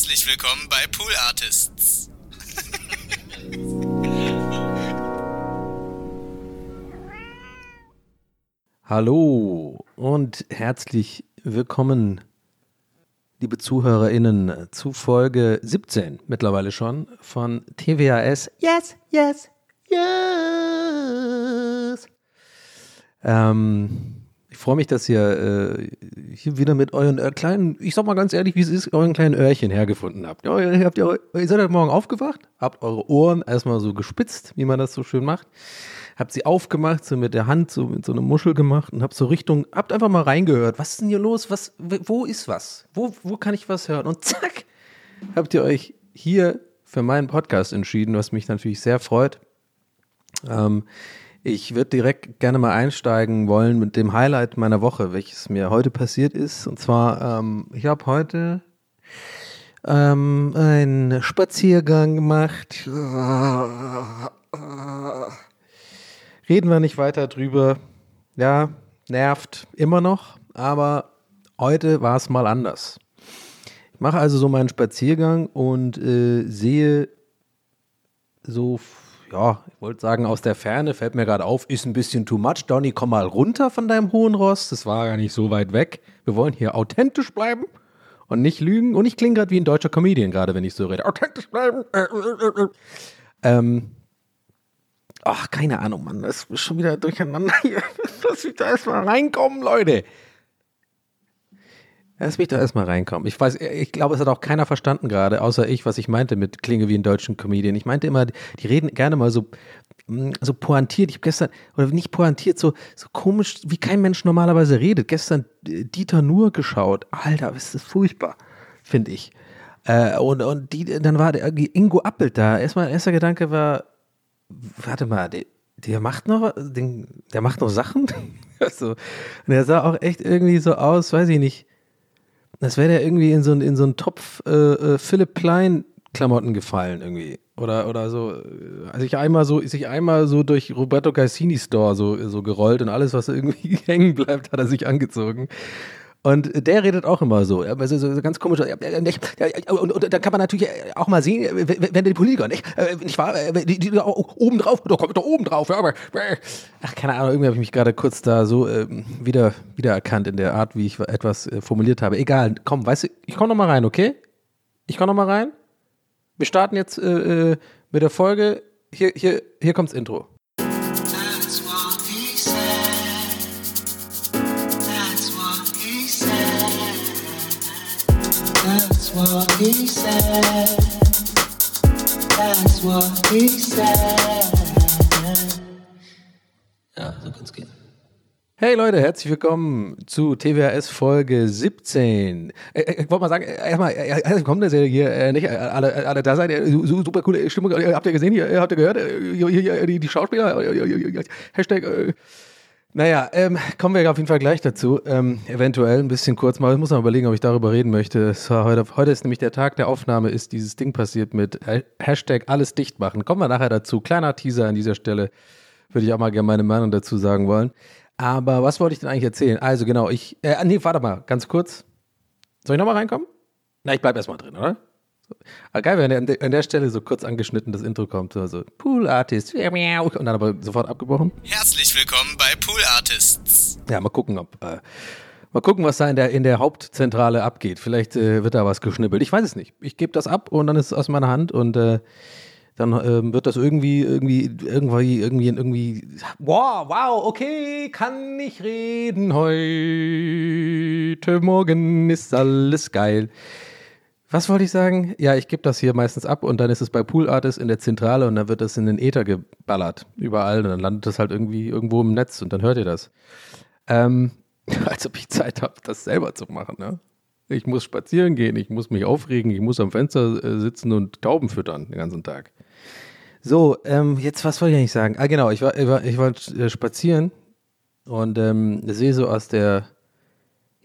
Herzlich willkommen bei Pool Artists. Hallo und herzlich willkommen, liebe ZuhörerInnen, zu Folge 17 mittlerweile schon von TWAS. Yes, yes, yes. Ähm, freue mich, dass ihr äh, hier wieder mit euren äh, kleinen, ich sag mal ganz ehrlich, wie es ist, euren kleinen Öhrchen hergefunden habt. Ja, ihr, habt ihr, ihr seid heute Morgen aufgewacht, habt eure Ohren erstmal so gespitzt, wie man das so schön macht habt sie aufgemacht, so mit der Hand, so mit so einer Muschel gemacht und habt so Richtung, habt einfach mal reingehört. Was ist denn hier los? Was, wo ist was? Wo, wo kann ich was hören? Und zack, habt ihr euch hier für meinen Podcast entschieden, was mich natürlich sehr freut. Ähm, ich würde direkt gerne mal einsteigen wollen mit dem Highlight meiner Woche, welches mir heute passiert ist. Und zwar, ähm, ich habe heute ähm, einen Spaziergang gemacht. Reden wir nicht weiter drüber. Ja, nervt immer noch, aber heute war es mal anders. Ich mache also so meinen Spaziergang und äh, sehe so, ja, ich wollte sagen, aus der Ferne fällt mir gerade auf, ist ein bisschen too much. Donny, komm mal runter von deinem hohen Ross. Das war gar nicht so weit weg. Wir wollen hier authentisch bleiben und nicht lügen. Und ich klinge gerade wie ein deutscher Comedian, gerade wenn ich so rede. Authentisch bleiben. Ähm, Ach, keine Ahnung, Mann. Das ist schon wieder durcheinander hier. Lass mich da erstmal reinkommen, Leute. Lass mich da erstmal reinkommen. Ich weiß, ich glaube, es hat auch keiner verstanden gerade, außer ich, was ich meinte mit Klinge wie ein deutschen Comedian. Ich meinte immer, die reden gerne mal so, mm, so pointiert. Ich habe gestern, oder nicht pointiert, so, so komisch, wie kein Mensch normalerweise redet. Gestern äh, Dieter Nur geschaut. Alter, ist das furchtbar, finde ich. Äh, und und die, dann war der Ingo Appelt da. Erstmal, erster Gedanke war, warte mal, der, der macht noch, den, der macht noch Sachen. also, und er sah auch echt irgendwie so aus, weiß ich nicht. Das wäre der irgendwie in so, in so einen Topf äh, äh, Philipp Klein Klamotten gefallen irgendwie. Oder, oder so, also ich einmal so, sich einmal so durch Roberto Cassini Store so, so gerollt und alles, was irgendwie hängen bleibt, hat er sich angezogen. Und der redet auch immer so, also so ganz komisch. Und, und, dann kann man natürlich auch mal sehen, wenn die Politiker, nicht, nicht wahr, die, die oben drauf, da kommt doch oben drauf, ja, aber, ach, keine Ahnung, irgendwie habe ich mich gerade kurz da so äh, wieder wiedererkannt in der Art, wie ich etwas äh, formuliert habe. Egal, komm, weißt du, ich komme nochmal rein, okay? Ich komme nochmal rein. Wir starten jetzt äh, mit der Folge. Hier, hier, hier kommt's Intro. That's what he said. That's what he said. Ja, so kann es gehen. Hey Leute, herzlich willkommen zu TWHS Folge 17. Äh, äh, ich wollte mal sagen, äh, erstmal, herzlich willkommen, dass ihr hier nicht alle, alle da seid. Super coole Stimmung. Habt ihr gesehen, habt ihr gehört? Die, die Schauspieler. Hashtag naja, ähm, kommen wir auf jeden Fall gleich dazu. Ähm, eventuell ein bisschen kurz mal. Ich muss mal überlegen, ob ich darüber reden möchte. Heute, heute ist nämlich der Tag der Aufnahme, ist dieses Ding passiert mit Hashtag alles dicht machen. Kommen wir nachher dazu. Kleiner Teaser an dieser Stelle. Würde ich auch mal gerne meine Meinung dazu sagen wollen. Aber was wollte ich denn eigentlich erzählen? Also genau, ich, äh, nee, warte mal, ganz kurz. Soll ich nochmal reinkommen? Na, ich bleib erstmal drin, oder? Aber geil, wenn an der, an der Stelle so kurz angeschnitten das Intro kommt, so also Pool Artist, und dann aber sofort abgebrochen. Herzlich willkommen bei Pool Artists. Ja, mal gucken, ob, äh, mal gucken, was da in der, in der Hauptzentrale abgeht. Vielleicht äh, wird da was geschnippelt. Ich weiß es nicht. Ich gebe das ab und dann ist es aus meiner Hand und äh, dann ähm, wird das irgendwie, irgendwie, irgendwie, irgendwie, irgendwie, wow, wow, okay, kann ich reden heute, morgen ist alles geil. Was wollte ich sagen? Ja, ich gebe das hier meistens ab und dann ist es bei Pool Artist in der Zentrale und dann wird das in den Äther geballert. Überall. Und dann landet das halt irgendwie irgendwo im Netz und dann hört ihr das. Ähm, als ob ich Zeit habe, das selber zu machen, ne? Ich muss spazieren gehen, ich muss mich aufregen, ich muss am Fenster äh, sitzen und Tauben füttern den ganzen Tag. So, ähm, jetzt, was wollte ich eigentlich sagen? Ah, genau, ich war, ich war, ich war äh, spazieren und ähm, sehe so aus der,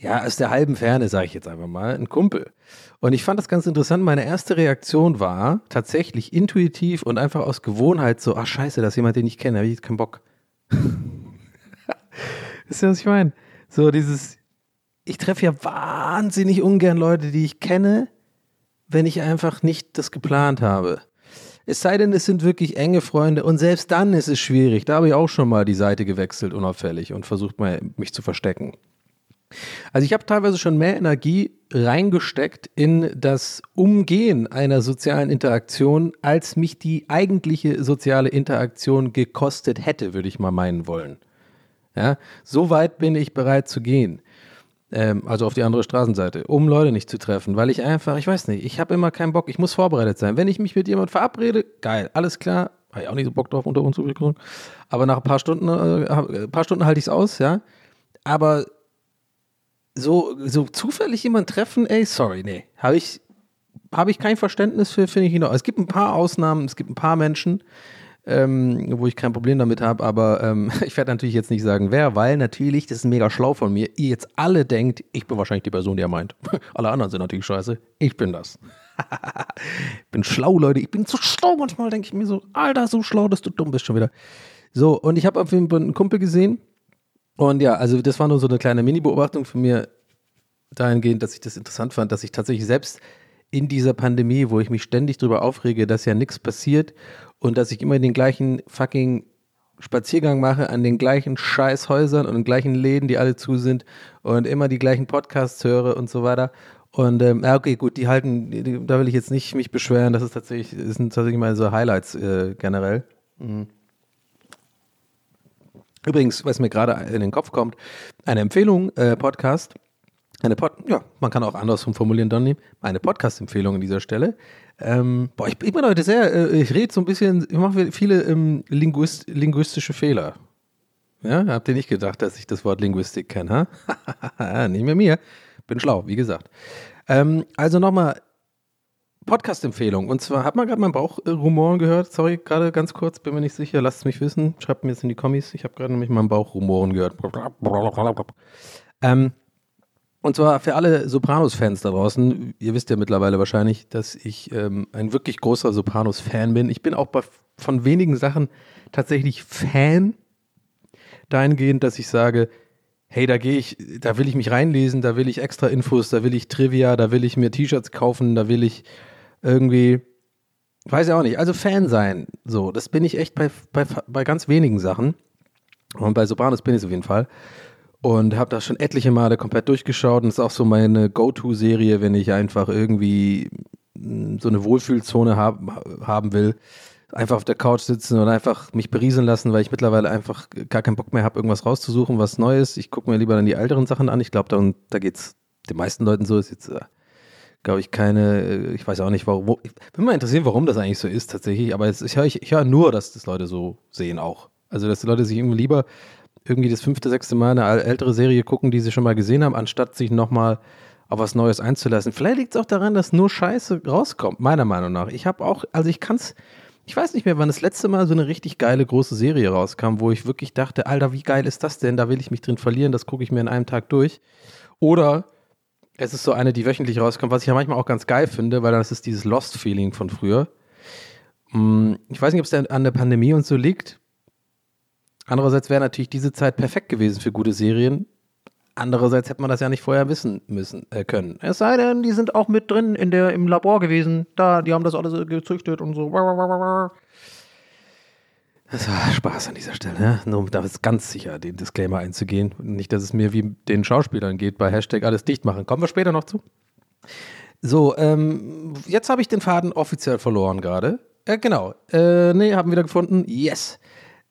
ja, aus der halben Ferne, sage ich jetzt einfach mal, ein Kumpel. Und ich fand das ganz interessant. Meine erste Reaktion war tatsächlich intuitiv und einfach aus Gewohnheit so, ach scheiße, das ist jemand, den ich kenne, habe ich jetzt keinen Bock. Wisst ihr, was ich meine? So dieses, ich treffe ja wahnsinnig ungern Leute, die ich kenne, wenn ich einfach nicht das geplant habe. Es sei denn, es sind wirklich enge Freunde und selbst dann ist es schwierig. Da habe ich auch schon mal die Seite gewechselt, unauffällig und versucht mal, mich zu verstecken. Also ich habe teilweise schon mehr Energie reingesteckt in das Umgehen einer sozialen Interaktion, als mich die eigentliche soziale Interaktion gekostet hätte, würde ich mal meinen wollen. Ja, so weit bin ich bereit zu gehen. Ähm, also auf die andere Straßenseite, um Leute nicht zu treffen, weil ich einfach, ich weiß nicht, ich habe immer keinen Bock, ich muss vorbereitet sein. Wenn ich mich mit jemandem verabrede, geil, alles klar, habe ich auch nicht so Bock drauf unter uns übrigens. Aber nach ein paar Stunden, äh, ein paar Stunden halte ich es aus, ja. Aber so, so zufällig jemanden treffen, ey, sorry, nee, habe ich, hab ich kein Verständnis für, finde ich noch. Es gibt ein paar Ausnahmen, es gibt ein paar Menschen, ähm, wo ich kein Problem damit habe, aber ähm, ich werde natürlich jetzt nicht sagen, wer, weil natürlich, das ist mega schlau von mir, ihr jetzt alle denkt, ich bin wahrscheinlich die Person, die er meint. alle anderen sind natürlich scheiße, ich bin das. ich bin schlau, Leute, ich bin zu schlau. Manchmal denke ich mir so, Alter, so schlau, dass du dumm bist schon wieder. So, und ich habe auf jeden Fall einen Kumpel gesehen, und ja, also das war nur so eine kleine Mini-Beobachtung von mir dahingehend, dass ich das interessant fand, dass ich tatsächlich selbst in dieser Pandemie, wo ich mich ständig darüber aufrege, dass ja nichts passiert und dass ich immer den gleichen fucking Spaziergang mache an den gleichen Scheißhäusern und den gleichen Läden, die alle zu sind und immer die gleichen Podcasts höre und so weiter. Und ähm, ja, okay, gut, die halten, da will ich jetzt nicht mich beschweren, das ist tatsächlich, das sind tatsächlich meine so Highlights äh, generell. Mhm. Übrigens, was mir gerade in den Kopf kommt, eine Empfehlung, äh, Podcast, eine Pod, ja, man kann auch andersrum formulieren, Donny, eine Podcast-Empfehlung an dieser Stelle. Ähm, boah, ich, ich, bin heute sehr, äh, ich rede so ein bisschen, ich mache viele ähm, Linguist, linguistische Fehler. Ja, habt ihr nicht gedacht, dass ich das Wort Linguistik kenne, ha? nicht mehr mir. Bin schlau, wie gesagt. Ähm, also nochmal, Podcast-Empfehlung. Und zwar hat man gerade mein Bauchrumoren gehört. Sorry, gerade ganz kurz, bin mir nicht sicher. Lasst es mich wissen. Schreibt mir jetzt in die Kommis. Ich habe gerade nämlich meinen Bauchrumoren gehört. Ähm, und zwar für alle Sopranos-Fans da draußen. Ihr wisst ja mittlerweile wahrscheinlich, dass ich ähm, ein wirklich großer Sopranos-Fan bin. Ich bin auch bei, von wenigen Sachen tatsächlich Fan. Dahingehend, dass ich sage, hey, da gehe ich, da will ich mich reinlesen, da will ich extra Infos, da will ich Trivia, da will ich mir T-Shirts kaufen, da will ich irgendwie, weiß ich auch nicht, also Fan sein. So, das bin ich echt bei, bei, bei ganz wenigen Sachen. Und bei Sopranos bin ich auf jeden Fall. Und habe das schon etliche Male komplett durchgeschaut. Und ist auch so meine Go-To-Serie, wenn ich einfach irgendwie hm, so eine Wohlfühlzone hab, haben will. Einfach auf der Couch sitzen und einfach mich berieseln lassen, weil ich mittlerweile einfach gar keinen Bock mehr habe, irgendwas rauszusuchen, was Neues. Ich gucke mir lieber dann die älteren Sachen an. Ich glaube, da, da geht es den meisten Leuten so. Ist jetzt äh, glaube ich, keine, äh, ich weiß auch nicht, warum. Ich bin mal interessiert, warum das eigentlich so ist tatsächlich, aber jetzt, ich höre ich, ich hör nur, dass das Leute so sehen auch. Also, dass die Leute sich irgendwie lieber irgendwie das fünfte, sechste Mal eine ältere Serie gucken, die sie schon mal gesehen haben, anstatt sich nochmal auf was Neues einzulassen. Vielleicht liegt es auch daran, dass nur Scheiße rauskommt, meiner Meinung nach. Ich habe auch, also ich kann es, ich weiß nicht mehr, wann das letzte Mal so eine richtig geile große Serie rauskam, wo ich wirklich dachte, Alter, wie geil ist das denn? Da will ich mich drin verlieren, das gucke ich mir in einem Tag durch. Oder es ist so eine, die wöchentlich rauskommt, was ich ja manchmal auch ganz geil finde, weil das ist dieses Lost-Feeling von früher. Mm, ich weiß nicht, ob es an der Pandemie und so liegt. Andererseits wäre natürlich diese Zeit perfekt gewesen für gute Serien. Andererseits hätte man das ja nicht vorher wissen müssen äh, können. Es sei denn, die sind auch mit drin in der, im Labor gewesen. Da, die haben das alles gezüchtet und so. Das war Spaß an dieser Stelle, ne? nur um da ganz sicher den Disclaimer einzugehen. Nicht, dass es mir wie den Schauspielern geht bei Hashtag alles dicht machen. Kommen wir später noch zu. So, ähm, jetzt habe ich den Faden offiziell verloren gerade. Äh, genau. Äh, nee, haben wieder gefunden. Yes.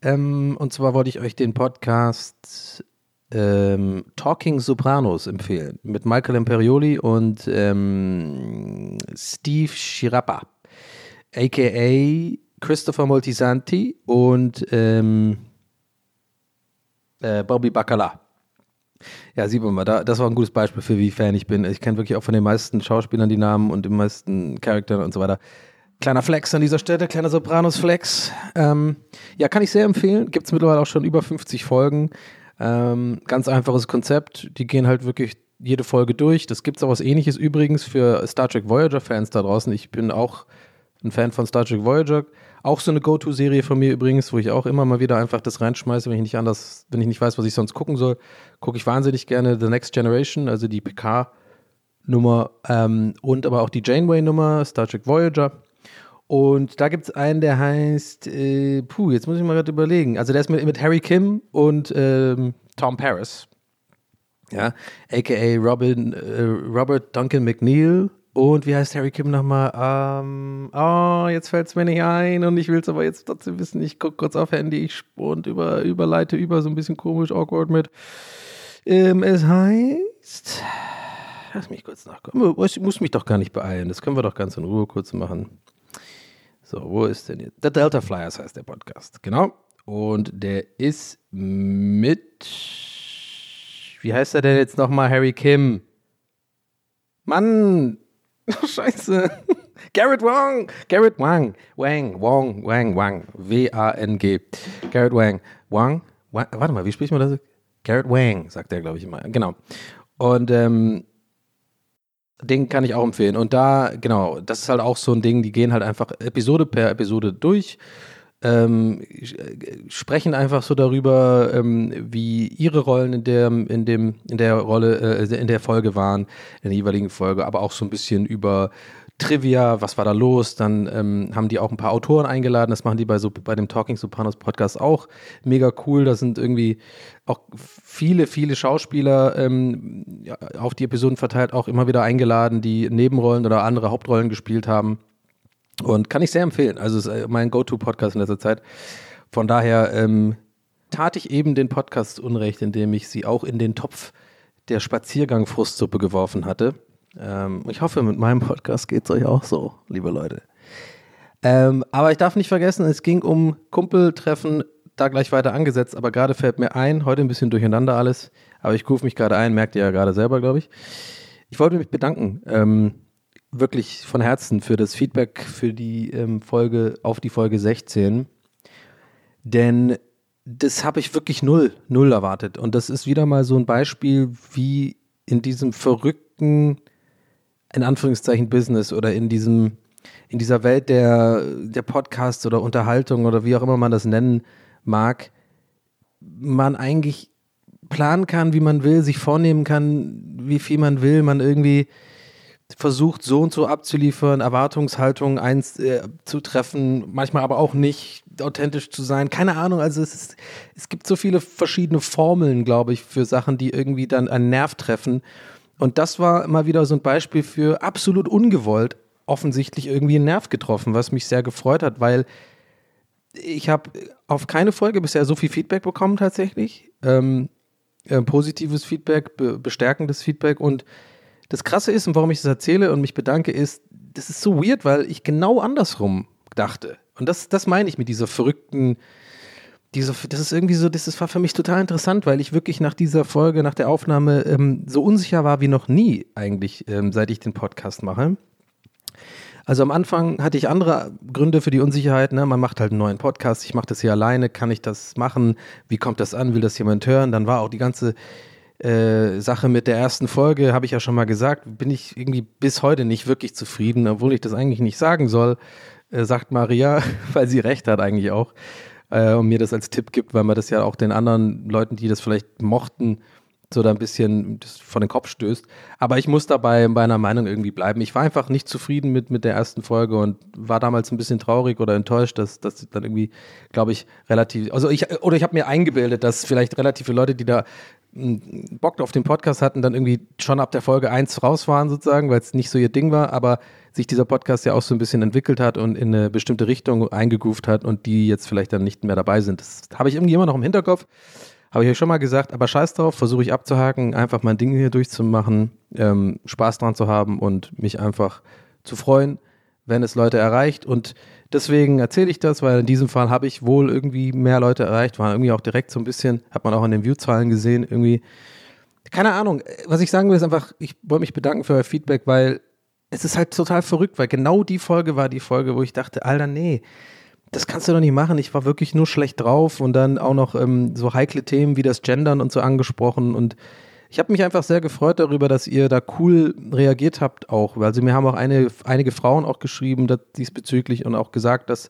Ähm, und zwar wollte ich euch den Podcast ähm, Talking Sopranos empfehlen. Mit Michael Imperioli und ähm, Steve Schirappa. AKA Christopher Moltisanti und ähm, äh, Bobby Bacala. Ja, sieht man mal, da, das war ein gutes Beispiel für wie Fan ich bin. Ich kenne wirklich auch von den meisten Schauspielern die Namen und den meisten Charakteren und so weiter. Kleiner Flex an dieser Stelle, kleiner Sopranos-Flex. Ähm, ja, kann ich sehr empfehlen. Gibt es mittlerweile auch schon über 50 Folgen. Ähm, ganz einfaches Konzept. Die gehen halt wirklich jede Folge durch. Das gibt es auch was ähnliches übrigens für Star Trek Voyager-Fans da draußen. Ich bin auch ein Fan von Star Trek Voyager. Auch so eine Go-To-Serie von mir übrigens, wo ich auch immer mal wieder einfach das reinschmeiße, wenn ich nicht anders, wenn ich nicht weiß, was ich sonst gucken soll, gucke ich wahnsinnig gerne The Next Generation, also die PK Nummer ähm, und aber auch die Janeway-Nummer, Star Trek Voyager. Und da gibt es einen, der heißt, äh, puh, jetzt muss ich mal gerade überlegen. Also der ist mit, mit Harry Kim und ähm, Tom Paris. Ja, aka Robin, äh, Robert Duncan McNeil. Und wie heißt Harry Kim nochmal? Ähm, oh, jetzt fällt es mir nicht ein und ich will es aber jetzt trotzdem wissen. Ich gucke kurz auf Handy ich und über, überleite über so ein bisschen komisch, awkward mit. Ähm, es heißt. Lass mich kurz nachkommen. Ich muss mich doch gar nicht beeilen. Das können wir doch ganz in Ruhe kurz machen. So, wo ist denn jetzt? The Delta Flyers heißt der Podcast. Genau. Und der ist mit. Wie heißt er denn jetzt nochmal? Harry Kim. Mann! Scheiße. Garrett Wang. Garrett Wang. Wang. Wang. Wang. Wang. W-A-N-G. Garrett Wang. Wang. Wang. Warte mal, wie spricht man das? Garrett Wang, sagt er, glaube ich, immer. Genau. Und ähm, den kann ich auch empfehlen. Und da, genau, das ist halt auch so ein Ding, die gehen halt einfach Episode per Episode durch, ähm, sprechen einfach so darüber, ähm, wie ihre Rollen in der, in dem, in der Rolle, äh, in der Folge waren, in der jeweiligen Folge, aber auch so ein bisschen über Trivia, was war da los? Dann ähm, haben die auch ein paar Autoren eingeladen. Das machen die bei, so, bei dem Talking Sopranos Podcast auch mega cool. Da sind irgendwie auch viele, viele Schauspieler ähm, auf die Episoden verteilt auch immer wieder eingeladen, die Nebenrollen oder andere Hauptrollen gespielt haben. Und kann ich sehr empfehlen. Also ist äh, mein Go-To-Podcast in letzter Zeit. Von daher ähm, tat ich eben den Podcast Unrecht, indem ich sie auch in den Topf der Spaziergang-Frustsuppe geworfen hatte. Ähm, ich hoffe, mit meinem Podcast geht es euch auch so, liebe Leute. Ähm, aber ich darf nicht vergessen, es ging um Kumpeltreffen, da gleich weiter angesetzt, aber gerade fällt mir ein, heute ein bisschen durcheinander alles, aber ich rufe mich gerade ein, merkt ihr ja gerade selber, glaube ich. Ich wollte mich bedanken, ähm, wirklich von Herzen für das Feedback für die ähm, Folge, auf die Folge 16, denn das habe ich wirklich null, null erwartet. Und das ist wieder mal so ein Beispiel, wie in diesem verrückten in Anführungszeichen Business oder in diesem, in dieser Welt der, der Podcasts oder Unterhaltung oder wie auch immer man das nennen mag, man eigentlich planen kann, wie man will, sich vornehmen kann, wie viel man will, man irgendwie versucht, so und so abzuliefern, Erwartungshaltungen einzutreffen, äh, manchmal aber auch nicht authentisch zu sein. Keine Ahnung, also es, ist, es gibt so viele verschiedene Formeln, glaube ich, für Sachen, die irgendwie dann einen Nerv treffen. Und das war mal wieder so ein Beispiel für absolut ungewollt offensichtlich irgendwie einen Nerv getroffen, was mich sehr gefreut hat, weil ich habe auf keine Folge bisher so viel Feedback bekommen tatsächlich. Ähm, äh, positives Feedback, be bestärkendes Feedback. Und das Krasse ist, und warum ich das erzähle und mich bedanke, ist, das ist so weird, weil ich genau andersrum dachte. Und das, das meine ich mit dieser verrückten diese, das ist irgendwie so, das war für mich total interessant, weil ich wirklich nach dieser Folge, nach der Aufnahme ähm, so unsicher war wie noch nie eigentlich, ähm, seit ich den Podcast mache. Also am Anfang hatte ich andere Gründe für die Unsicherheit. Ne? Man macht halt einen neuen Podcast. Ich mache das hier alleine. Kann ich das machen? Wie kommt das an? Will das jemand hören? Dann war auch die ganze äh, Sache mit der ersten Folge, habe ich ja schon mal gesagt, bin ich irgendwie bis heute nicht wirklich zufrieden, obwohl ich das eigentlich nicht sagen soll, äh, sagt Maria, weil sie recht hat eigentlich auch äh, und mir das als Tipp gibt, weil man das ja auch den anderen Leuten, die das vielleicht mochten, so da ein bisschen von den Kopf stößt. Aber ich muss dabei bei einer Meinung irgendwie bleiben. Ich war einfach nicht zufrieden mit, mit der ersten Folge und war damals ein bisschen traurig oder enttäuscht, dass das dann irgendwie, glaube ich, relativ, also ich, oder ich habe mir eingebildet, dass vielleicht relativ viele Leute, die da Bock auf den Podcast hatten, dann irgendwie schon ab der Folge 1 raus waren sozusagen, weil es nicht so ihr Ding war, aber sich dieser Podcast ja auch so ein bisschen entwickelt hat und in eine bestimmte Richtung eingegroovt hat und die jetzt vielleicht dann nicht mehr dabei sind. Das habe ich irgendwie immer noch im Hinterkopf. Habe ich euch schon mal gesagt, aber scheiß drauf, versuche ich abzuhaken, einfach mein Ding hier durchzumachen, ähm, Spaß dran zu haben und mich einfach zu freuen, wenn es Leute erreicht. Und deswegen erzähle ich das, weil in diesem Fall habe ich wohl irgendwie mehr Leute erreicht, war irgendwie auch direkt so ein bisschen, hat man auch an den Viewzahlen gesehen, irgendwie. Keine Ahnung, was ich sagen will, ist einfach, ich wollte mich bedanken für euer Feedback, weil es ist halt total verrückt, weil genau die Folge war die Folge, wo ich dachte, Alter, nee, das kannst du doch nicht machen. Ich war wirklich nur schlecht drauf und dann auch noch ähm, so heikle Themen wie das Gendern und so angesprochen und ich habe mich einfach sehr gefreut darüber, dass ihr da cool reagiert habt auch. Also mir haben auch eine, einige Frauen auch geschrieben diesbezüglich und auch gesagt, dass,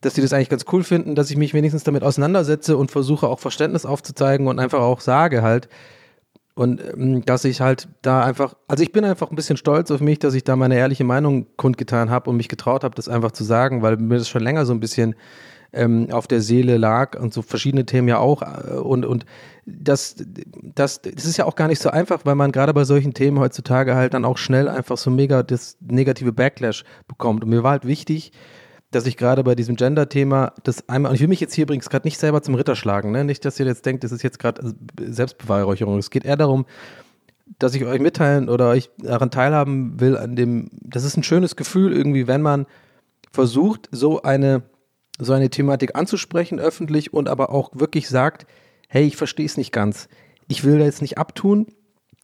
dass sie das eigentlich ganz cool finden, dass ich mich wenigstens damit auseinandersetze und versuche auch Verständnis aufzuzeigen und einfach auch sage halt, Und ähm, dass ich halt da einfach, also ich bin einfach ein bisschen stolz auf mich, dass ich da meine ehrliche Meinung kundgetan habe und mich getraut habe, das einfach zu sagen, weil mir das schon länger so ein bisschen ähm, auf der Seele lag und so verschiedene Themen ja auch. Äh, und, und das, das, das ist ja auch gar nicht so einfach, weil man gerade bei solchen Themen heutzutage halt dann auch schnell einfach so mega das negative Backlash bekommt. Und mir war halt wichtig, dass ich gerade bei diesem Gender-Thema das einmal, und ich will mich jetzt hier übrigens gerade nicht selber zum Ritter schlagen, ne? nicht, dass ihr jetzt denkt, das ist jetzt gerade Selbstbeweihräucherung. Es geht eher darum, dass ich euch mitteilen oder euch daran teilhaben will, an dem, das ist ein schönes Gefühl irgendwie, wenn man versucht, so eine, so eine Thematik anzusprechen öffentlich und aber auch wirklich sagt, hey, ich verstehe es nicht ganz. Ich will da jetzt nicht abtun,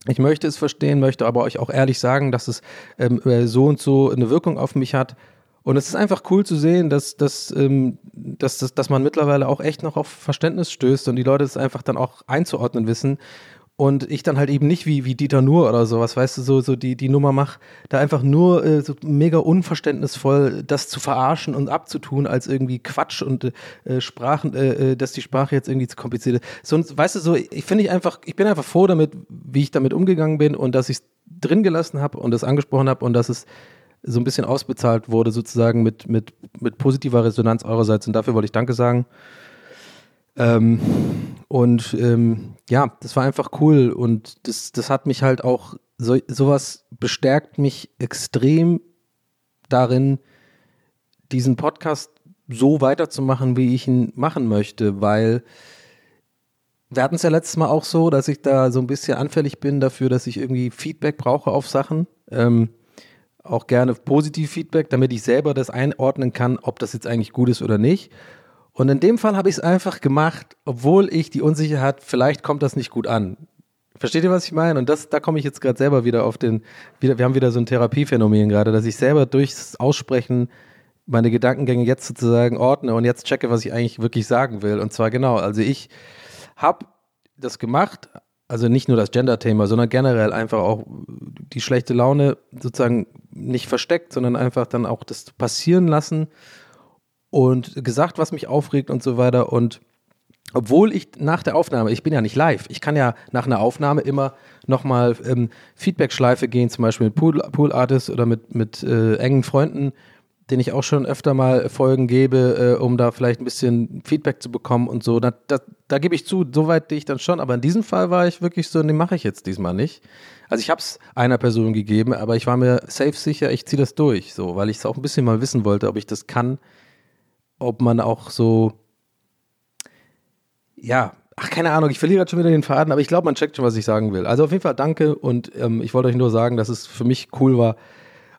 ich möchte es verstehen, möchte aber euch auch ehrlich sagen, dass es ähm, äh, so und so eine Wirkung auf mich hat und es ist einfach cool zu sehen, dass, dass, ähm, dass, dass, dass man mittlerweile auch echt noch auf Verständnis stößt und die Leute es einfach dann auch einzuordnen wissen. Und ich dann halt eben nicht wie, wie Dieter Nuhr oder sowas, weißt du, so, so die, die Nummer mach, da einfach nur äh, so mega unverständnisvoll das zu verarschen und abzutun als irgendwie Quatsch und äh, Sprachen, äh, äh dass die Sprache jetzt irgendwie zu kompliziert ist. So, weißt du, so, ich finde ich einfach, ich bin einfach froh damit, wie ich damit umgegangen bin und dass ich es drin gelassen habe und das angesprochen habe und dass es so ein bisschen ausbezahlt wurde, sozusagen mit, mit, mit positiver Resonanz eurerseits. Und dafür wollte ich Danke sagen. Ähm, und ähm, ja, das war einfach cool und das, das hat mich halt auch, so, sowas bestärkt mich extrem darin, diesen Podcast so weiterzumachen, wie ich ihn machen möchte, weil wir hatten es ja letztes Mal auch so, dass ich da so ein bisschen anfällig bin dafür, dass ich irgendwie Feedback brauche auf Sachen. Ähm, auch gerne positiv Feedback, damit ich selber das einordnen kann, ob das jetzt eigentlich gut ist oder nicht. Und in dem Fall habe ich es einfach gemacht, obwohl ich die Unsicherheit, vielleicht kommt das nicht gut an. Versteht ihr, was ich meine? Und das, da komme ich jetzt gerade selber wieder auf den, wieder, wir haben wieder so ein Therapiephänomen gerade, dass ich selber durchs Aussprechen meine Gedankengänge jetzt sozusagen ordne und jetzt checke, was ich eigentlich wirklich sagen will. Und zwar genau, also ich habe das gemacht, also nicht nur das Gender-Thema, sondern generell einfach auch die schlechte Laune sozusagen nicht versteckt, sondern einfach dann auch das passieren lassen und gesagt, was mich aufregt und so weiter. Und obwohl ich nach der Aufnahme, ich bin ja nicht live, ich kann ja nach einer Aufnahme immer nochmal ähm, Feedback-Schleife gehen, zum Beispiel mit Pool, Pool Artists oder mit, mit äh, engen Freunden den ich auch schon öfter mal Folgen gebe, äh, um da vielleicht ein bisschen Feedback zu bekommen und so. Da, da, da gebe ich zu, soweit ich dann schon. Aber in diesem Fall war ich wirklich so, nee, mache ich jetzt diesmal nicht. Also ich habe es einer Person gegeben, aber ich war mir safe sicher, ich ziehe das durch, so, weil ich es auch ein bisschen mal wissen wollte, ob ich das kann, ob man auch so, ja, ach, keine Ahnung, ich verliere gerade schon wieder den Faden, aber ich glaube, man checkt schon, was ich sagen will. Also auf jeden Fall danke und ähm, ich wollte euch nur sagen, dass es für mich cool war,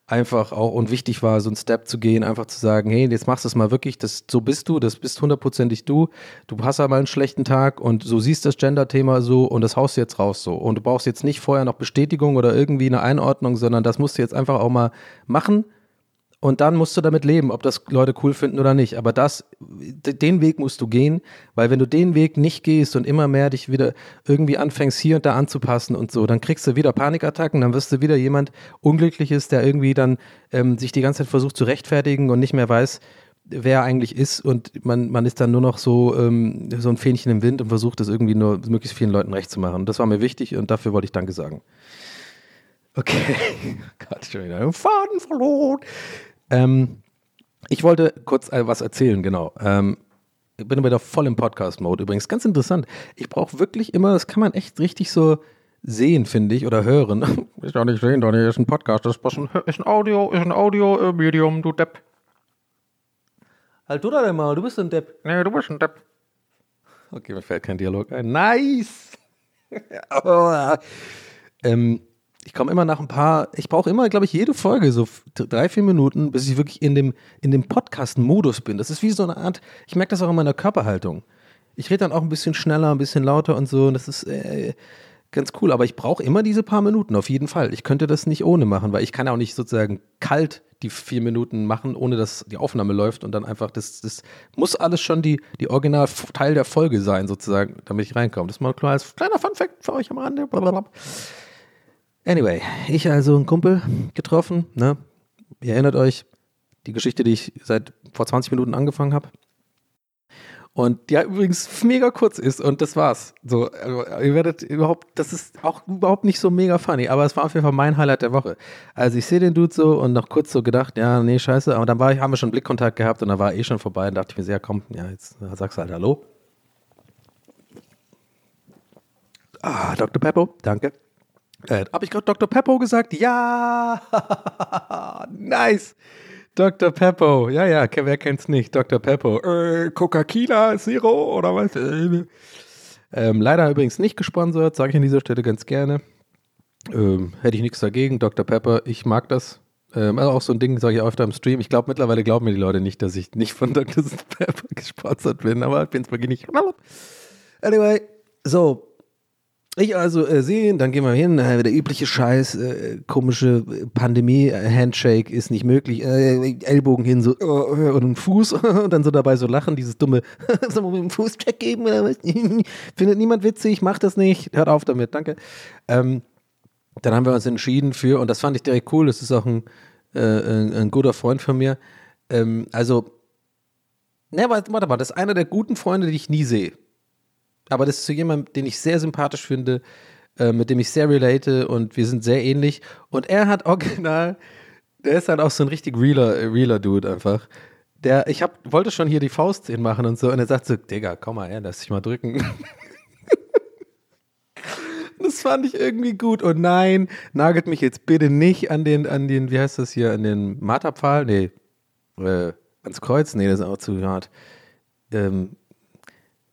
einfach auch und wichtig war, so einen Step zu gehen, einfach zu sagen, hey, jetzt machst du es mal wirklich, das, so bist du, das bist hundertprozentig du, du hast aber einen schlechten Tag und so siehst das Gender-Thema so und das haust du jetzt raus so. Und du brauchst jetzt nicht vorher noch Bestätigung oder irgendwie eine Einordnung, sondern das musst du jetzt einfach auch mal machen und dann musst du damit leben, ob das Leute cool finden oder nicht. Aber das, den Weg musst du gehen, weil wenn du den Weg nicht gehst und immer mehr dich wieder irgendwie anfängst, hier und da anzupassen und so, dann kriegst du wieder Panikattacken, dann wirst du wieder jemand Unglückliches, der irgendwie dann ähm, sich die ganze Zeit versucht zu rechtfertigen und nicht mehr weiß, wer er eigentlich ist und man, man ist dann nur noch so, ähm, so ein Fähnchen im Wind und versucht das irgendwie nur möglichst vielen Leuten recht zu machen. Das war mir wichtig und dafür wollte ich Danke sagen. Okay. Gott, schon wieder einen Faden verloren. Ähm, ich wollte kurz äh, was erzählen, genau. Ähm, ich bin wieder voll im Podcast-Mode übrigens. Ganz interessant. Ich brauche wirklich immer, das kann man echt richtig so sehen, finde ich, oder hören. Ist doch nicht sehen, Donny, ist ein Podcast. Das ist ein, ist ein Audio, ist ein Audio-Medium, du Depp. Halt du da denn mal, du bist ein Depp. Nee, du bist ein Depp. Okay, mir fällt kein Dialog ein. Nice! ähm, ich komme immer nach ein paar, ich brauche immer, glaube ich, jede Folge so drei, vier Minuten, bis ich wirklich in dem, in dem Podcast-Modus bin. Das ist wie so eine Art, ich merke das auch in meiner Körperhaltung. Ich rede dann auch ein bisschen schneller, ein bisschen lauter und so und das ist äh, ganz cool. Aber ich brauche immer diese paar Minuten, auf jeden Fall. Ich könnte das nicht ohne machen, weil ich kann auch nicht sozusagen kalt die vier Minuten machen, ohne dass die Aufnahme läuft und dann einfach, das, das muss alles schon die, die Original Teil der Folge sein, sozusagen, damit ich reinkomme. Das ist mal ein kleines, kleiner Fun-Fact für euch am Rande. Blablabla. Anyway, ich also einen Kumpel getroffen, ne? Ihr erinnert euch, die Geschichte, die ich seit vor 20 Minuten angefangen habe. Und die ja übrigens mega kurz ist und das war's. So, also, ihr werdet überhaupt, das ist auch überhaupt nicht so mega funny, aber es war auf jeden Fall mein Highlight der Woche. Also ich sehe den Dude so und noch kurz so gedacht, ja, nee, scheiße, aber dann war ich, haben wir schon Blickkontakt gehabt und dann war er eh schon vorbei und dachte ich mir, sehr, komm, ja, jetzt sagst du halt Hallo. Ah, Dr. Peppo, danke. Äh, Habe ich gerade Dr. Peppo gesagt? Ja! nice! Dr. Peppo, ja, ja, wer kennt's nicht? Dr. Peppo, äh, Coca-Cola Zero oder was? Ähm, leider übrigens nicht gesponsert, sage ich an dieser Stelle ganz gerne. Ähm, hätte ich nichts dagegen. Dr. Pepper, ich mag das. Ähm, also auch so ein Ding, sage ich öfter im Stream. Ich glaube, mittlerweile glauben mir die Leute nicht, dass ich nicht von Dr. Pepper gesponsert bin, aber ich bin es wirklich nicht. Anyway, so, ich also äh, sehen, dann gehen wir hin, äh, der übliche Scheiß, äh, komische Pandemie-Handshake ist nicht möglich, äh, Ellbogen hin, so, äh, und ein Fuß, und dann so dabei so lachen, dieses dumme, man mit dem Fuß Check geben oder was? Findet niemand witzig, macht das nicht, hört auf damit, danke. Ähm, dann haben wir uns entschieden für, und das fand ich direkt cool, das ist auch ein, äh, ein, ein, guter Freund von mir, ähm, also, ne, warte mal, das ist einer der guten Freunde, die ich nie sehe aber das ist so jemand, den ich sehr sympathisch finde, äh, mit dem ich sehr relate und wir sind sehr ähnlich. Und er hat original, der ist halt auch so ein richtig realer, realer Dude einfach. Der, ich hab, wollte schon hier die Faust hinmachen und so, und er sagt so, Digga, komm mal her, lass dich mal drücken. das fand ich irgendwie gut. Und nein, nagelt mich jetzt bitte nicht an den, an den, wie heißt das hier, an den Marterpfahl? Nee, äh, ans Kreuz? Nee, das ist auch zu hart. Ähm,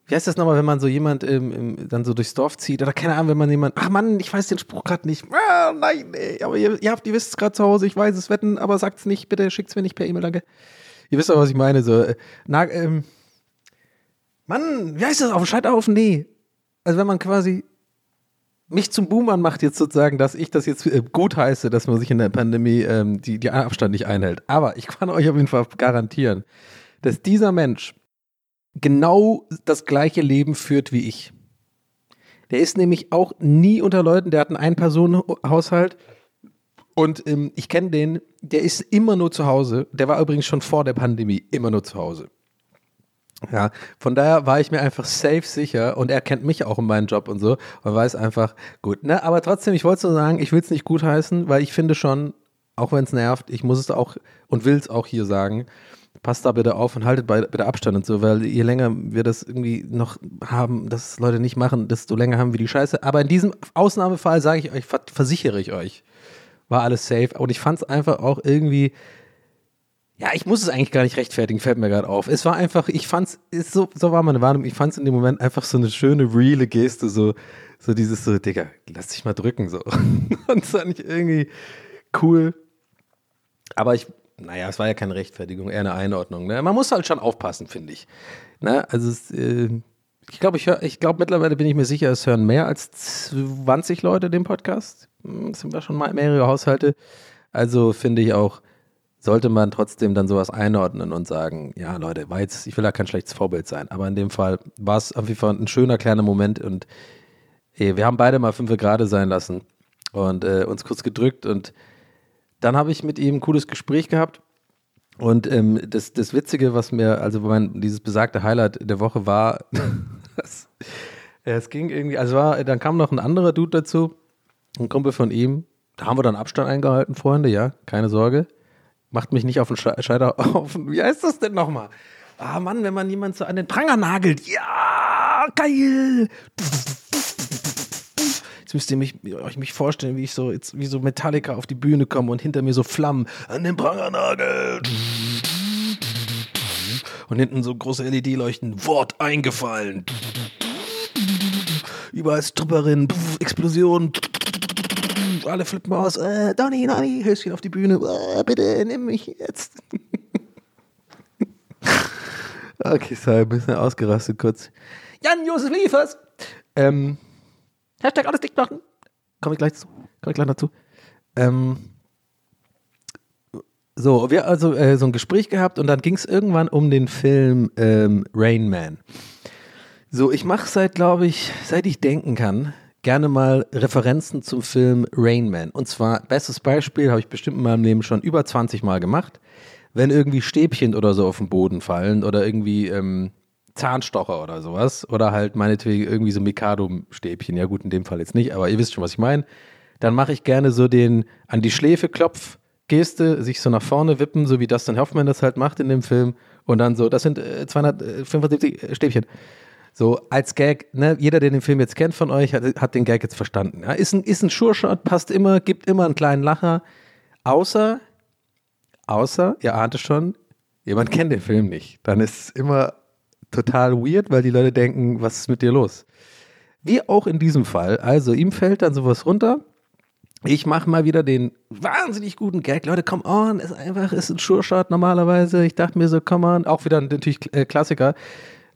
wie heißt das nochmal, wenn man so jemand ähm, ähm, dann so durchs Dorf zieht oder keine Ahnung, wenn man jemand, ach Mann, ich weiß den Spruch gerade nicht. Ah, nein, nee, aber ihr, ihr habt, ihr wisst es gerade zu Hause, ich weiß es, wetten, aber sagt's nicht, bitte schickt's mir nicht per E-Mail, danke. Ihr wisst doch, was ich meine, so, äh, na, ähm, Mann, wie heißt das, auf dem Scheiterhaufen? Nee. Also wenn man quasi mich zum Boomern macht jetzt sozusagen, dass ich das jetzt äh, gut heiße, dass man sich in der Pandemie ähm, die, die Abstand nicht einhält. Aber ich kann euch auf jeden Fall garantieren, dass dieser Mensch genau das gleiche Leben führt wie ich. Der ist nämlich auch nie unter Leuten, der hat einen Ein-Personen-Haushalt und ähm, ich kenne den, der ist immer nur zu Hause. Der war übrigens schon vor der Pandemie immer nur zu Hause. Ja, von daher war ich mir einfach safe sicher und er kennt mich auch in meinem Job und so und weiß einfach, gut, ne, aber trotzdem, ich wollte so sagen, ich will es nicht gutheißen, weil ich finde schon, auch wenn es nervt, ich muss es auch und will es auch hier sagen, passt da bitte auf und haltet bei, bitte Abstand und so, weil je länger wir das irgendwie noch haben, dass Leute nicht machen, desto länger haben wir die Scheiße. Aber in diesem Ausnahmefall sage ich euch, versichere ich euch, war alles safe. Und ich fand es einfach auch irgendwie, ja, ich muss es eigentlich gar nicht rechtfertigen, fällt mir gerade auf. Es war einfach, ich fand es, so, so war meine Wahrnehmung, ich fand es in dem Moment einfach so eine schöne, reale Geste, so, so dieses so, Digga, lass dich mal drücken, so. und das fand ich irgendwie cool. Aber ich naja, es war ja keine Rechtfertigung, eher eine Einordnung. Ne? Man muss halt schon aufpassen, finde ich. Ne? Also es, äh, ich glaube, ich, ich glaube mittlerweile bin ich mir sicher, es hören mehr als 20 Leute den Podcast. Hm, das sind wir schon mal mehrere Haushalte. Also finde ich auch, sollte man trotzdem dann sowas einordnen und sagen, ja Leute, war jetzt, ich will da kein schlechtes Vorbild sein, aber in dem Fall war es auf jeden Fall ein schöner kleiner Moment und ey, wir haben beide mal fünf Grade sein lassen und äh, uns kurz gedrückt und dann habe ich mit ihm ein cooles Gespräch gehabt. Und ähm, das, das Witzige, was mir, also mein, dieses besagte Highlight der Woche war, das, es ging irgendwie, also war, dann kam noch ein anderer Dude dazu, ein Kumpel von ihm. Da haben wir dann Abstand eingehalten, Freunde, ja, keine Sorge. Macht mich nicht auf den Scheider auf. Wie heißt das denn nochmal? Ah Mann, wenn man jemand so an den Pranger nagelt. Ja, geil. Jetzt müsst ihr mich, euch mich vorstellen, wie ich so, jetzt, wie so Metallica auf die Bühne komme und hinter mir so Flammen an den Prangernagel. Und hinten so große LED-Leuchten. Wort eingefallen. Überall Stripperin, Explosion. Alle flippen aus. Äh, Donny, Donny, Höschen auf die Bühne. Äh, bitte, nimm mich jetzt. okay, so ein bisschen ausgerastet kurz. Jan-Josef Liefers. Ähm, Hashtag alles dicht machen. Komme ich gleich zu. Komme ich gleich dazu. Ähm, so, wir also äh, so ein Gespräch gehabt und dann ging es irgendwann um den Film ähm, Rain Man. So, ich mache seit, glaube ich, seit ich denken kann, gerne mal Referenzen zum Film Rain Man. Und zwar, bestes Beispiel, habe ich bestimmt in meinem Leben schon über 20 Mal gemacht. Wenn irgendwie Stäbchen oder so auf den Boden fallen oder irgendwie ähm, Zahnstocher oder sowas. Oder halt meinetwegen irgendwie so Mikado-Stäbchen. Ja, gut, in dem Fall jetzt nicht, aber ihr wisst schon, was ich meine. Dann mache ich gerne so den an die Schläfe klopf Geste, sich so nach vorne wippen, so wie Dustin Hoffman das halt macht in dem Film. Und dann so, das sind äh, 275 Stäbchen. So als Gag, ne, jeder, der den Film jetzt kennt von euch, hat, hat den Gag jetzt verstanden. Ja? Ist ein, ist ein Sure-Shot, passt immer, gibt immer einen kleinen Lacher. Außer, außer, ihr ahnt es schon, jemand kennt den Film nicht. Dann ist es immer total weird, weil die Leute denken, was ist mit dir los? Wie auch in diesem Fall. Also, ihm fällt dann sowas runter. Ich mache mal wieder den wahnsinnig guten Gag. Leute, come on, ist einfach, ist ein Sure-Shot normalerweise. Ich dachte mir so, come on, auch wieder natürlich äh, Klassiker.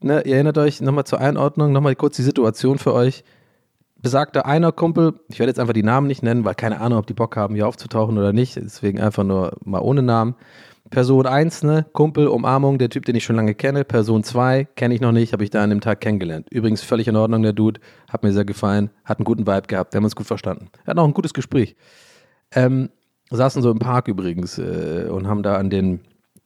Ne, ihr erinnert euch nochmal zur Einordnung, nochmal kurz die Situation für euch. Besagter einer Kumpel, ich werde jetzt einfach die Namen nicht nennen, weil keine Ahnung, ob die Bock haben, hier aufzutauchen oder nicht. Deswegen einfach nur mal ohne Namen. Person 1, ne, Kumpel, Umarmung, der Typ, den ich schon lange kenne. Person 2, kenne ich noch nicht, habe ich da an dem Tag kennengelernt. Übrigens völlig in Ordnung, der Dude, hat mir sehr gefallen, hat einen guten Vibe gehabt, wir haben uns gut verstanden. Er hat auch ein gutes Gespräch. Ähm, saßen so im Park übrigens äh, und haben da an den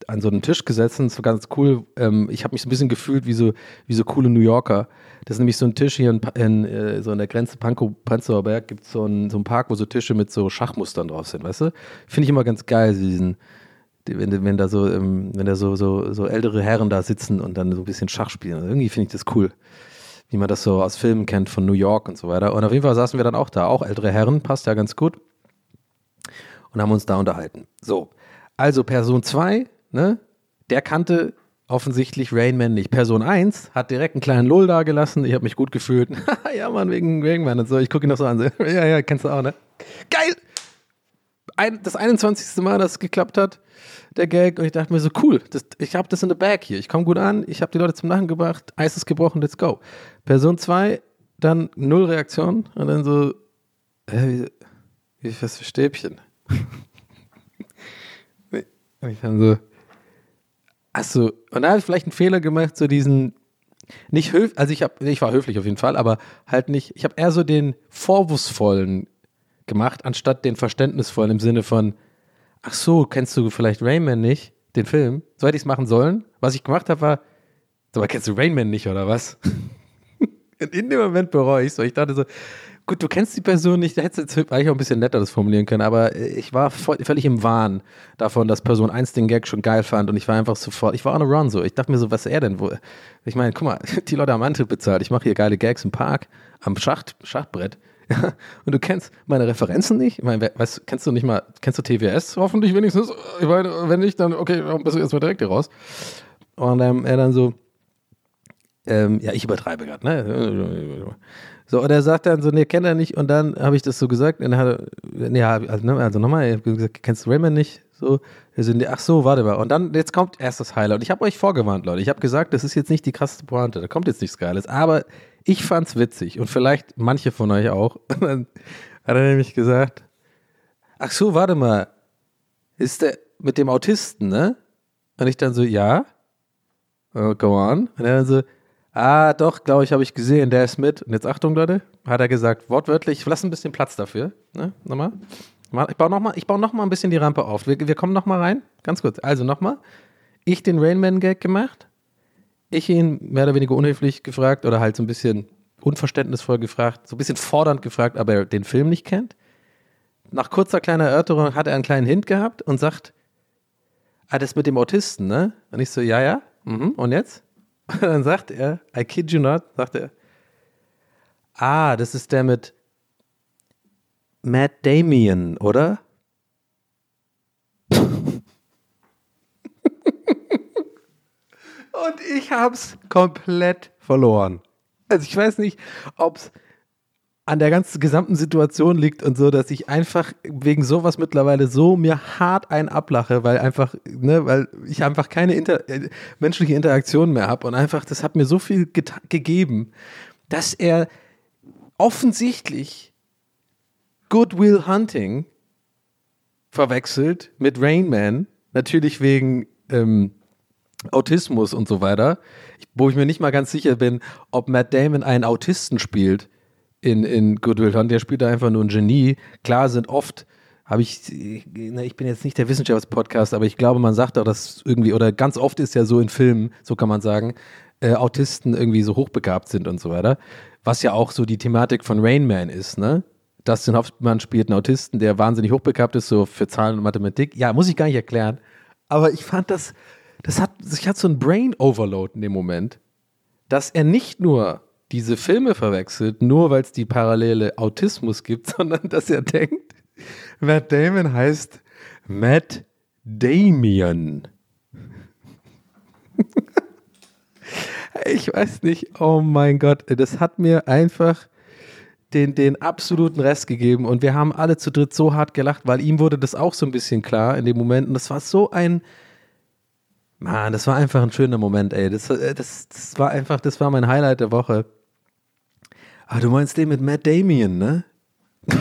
an so einen Tisch es war ganz cool. Ähm, ich habe mich so ein bisschen gefühlt wie so, wie so coole New Yorker. Das ist nämlich so ein Tisch hier in, in äh, so an der Grenze Pankow-Prenzlauer Berg gibt so es so einen Park, wo so Tische mit so Schachmustern drauf sind, weißt du? Finde ich immer ganz geil, diesen, wenn, wenn da so, ähm, wenn da so, so, so ältere Herren da sitzen und dann so ein bisschen Schach spielen. Also irgendwie finde ich das cool. Wie man das so aus Filmen kennt von New York und so weiter. Und auf jeden Fall saßen wir dann auch da, auch ältere Herren, passt ja ganz gut. Und haben uns da unterhalten. So, also Person 2 ne, der kannte offensichtlich Rainman nicht. Person 1 hat direkt einen kleinen Lull da gelassen. Ich habe mich gut gefühlt. ja, Mann, wegen Rainman und so. Ich gucke ihn noch so an. ja, ja, kennst du auch, ne? Geil! Ein, das 21. Mal, dass es geklappt hat, der Gag. Und ich dachte mir so, cool, das, ich habe das in der Bag hier. Ich komme gut an, ich habe die Leute zum Lachen gebracht, Eis ist gebrochen, let's go. Person 2, dann null Reaktion und dann so, äh, wie, wie was für Stäbchen? und ich dann so, Achso, und da habe ich vielleicht einen Fehler gemacht, so diesen, nicht höflich, also ich habe, ich war höflich auf jeden Fall, aber halt nicht, ich habe eher so den vorwurfsvollen gemacht, anstatt den verständnisvollen im Sinne von, ach so, kennst du vielleicht Rayman nicht, den Film? So hätte ich es machen sollen. Was ich gemacht habe, war, so, aber kennst du Rayman nicht, oder was? in dem Moment bereue ich so. Ich dachte so, Gut, du kennst die Person nicht, da hättest du jetzt eigentlich auch ein bisschen netter das formulieren können, aber ich war voll, völlig im Wahn davon, dass Person 1 den Gag schon geil fand und ich war einfach sofort, ich war on a run so. Ich dachte mir so, was ist er denn? Wo, ich meine, guck mal, die Leute haben Antritt bezahlt, ich mache hier geile Gags im Park, am Schacht, Schachbrett. und du kennst meine Referenzen nicht? Ich meine, weißt, kennst du nicht mal, kennst du TWS hoffentlich wenigstens? Ich meine, wenn nicht, dann, okay, bist du jetzt mal direkt hier raus. Und ähm, er dann so, ähm, ja, ich übertreibe gerade, ne? So, und er sagt dann so, nee, kennt er nicht. Und dann habe ich das so gesagt. Und dann hat er, nee, also, ne, also nochmal, er hat gesagt, kennst du Raymond nicht? So, also, ach so, warte mal. Und dann, jetzt kommt erst das Highlight. Und ich habe euch vorgewarnt, Leute. Ich habe gesagt, das ist jetzt nicht die krasseste Pointe. Da kommt jetzt nichts Geiles. Aber ich fand's witzig. Und vielleicht manche von euch auch. Und dann hat er nämlich gesagt, ach so, warte mal. Ist der mit dem Autisten, ne? Und ich dann so, ja. Oh, go on. Und er dann so, Ah, doch, glaube ich, habe ich gesehen, der ist mit. Und jetzt Achtung, Leute, hat er gesagt, wortwörtlich, lass ein bisschen Platz dafür. Ne? Nochmal. Ich baue nochmal noch ein bisschen die Rampe auf. Wir, wir kommen nochmal rein. Ganz kurz. Also nochmal. Ich den Rainman-Gag gemacht. Ich ihn mehr oder weniger unhöflich gefragt oder halt so ein bisschen unverständnisvoll gefragt, so ein bisschen fordernd gefragt, aber er den Film nicht kennt. Nach kurzer kleiner Erörterung hat er einen kleinen Hint gehabt und sagt, ah, das mit dem Autisten, ne? Und ich so, ja, ja. Mhm. Und jetzt? Und dann sagt er, I kid you not, sagt er, ah, das ist der mit Matt Damien, oder? Ich hab's komplett verloren. Also ich weiß nicht, ob's an der ganzen gesamten Situation liegt und so, dass ich einfach wegen sowas mittlerweile so mir hart ein ablache, weil einfach, ne, weil ich einfach keine inter äh, menschliche Interaktion mehr habe und einfach, das hat mir so viel gegeben, dass er offensichtlich Goodwill Hunting verwechselt mit Rain Man, natürlich wegen ähm, Autismus und so weiter, wo ich mir nicht mal ganz sicher bin, ob Matt Damon einen Autisten spielt in, in Good Will Hunting, der spielt da einfach nur ein Genie. Klar sind oft, habe ich, ich bin jetzt nicht der Wissenschaftspodcast, aber ich glaube, man sagt auch, dass irgendwie, oder ganz oft ist ja so in Filmen, so kann man sagen, äh, Autisten irgendwie so hochbegabt sind und so weiter. Was ja auch so die Thematik von Rain Man ist, ne? Dustin Hoffmann spielt einen Autisten, der wahnsinnig hochbegabt ist, so für Zahlen und Mathematik. Ja, muss ich gar nicht erklären. Aber ich fand das, das hat, ich hatte so ein Brain Overload in dem Moment, dass er nicht nur diese Filme verwechselt, nur weil es die parallele Autismus gibt, sondern dass er denkt, Matt Damon heißt Matt Damien. ich weiß nicht, oh mein Gott, das hat mir einfach den, den absoluten Rest gegeben und wir haben alle zu dritt so hart gelacht, weil ihm wurde das auch so ein bisschen klar in dem Moment und das war so ein, Mann, das war einfach ein schöner Moment, ey. Das, äh, das, das war einfach, das war mein Highlight der Woche. Ah, du meinst den mit Matt Damien, ne?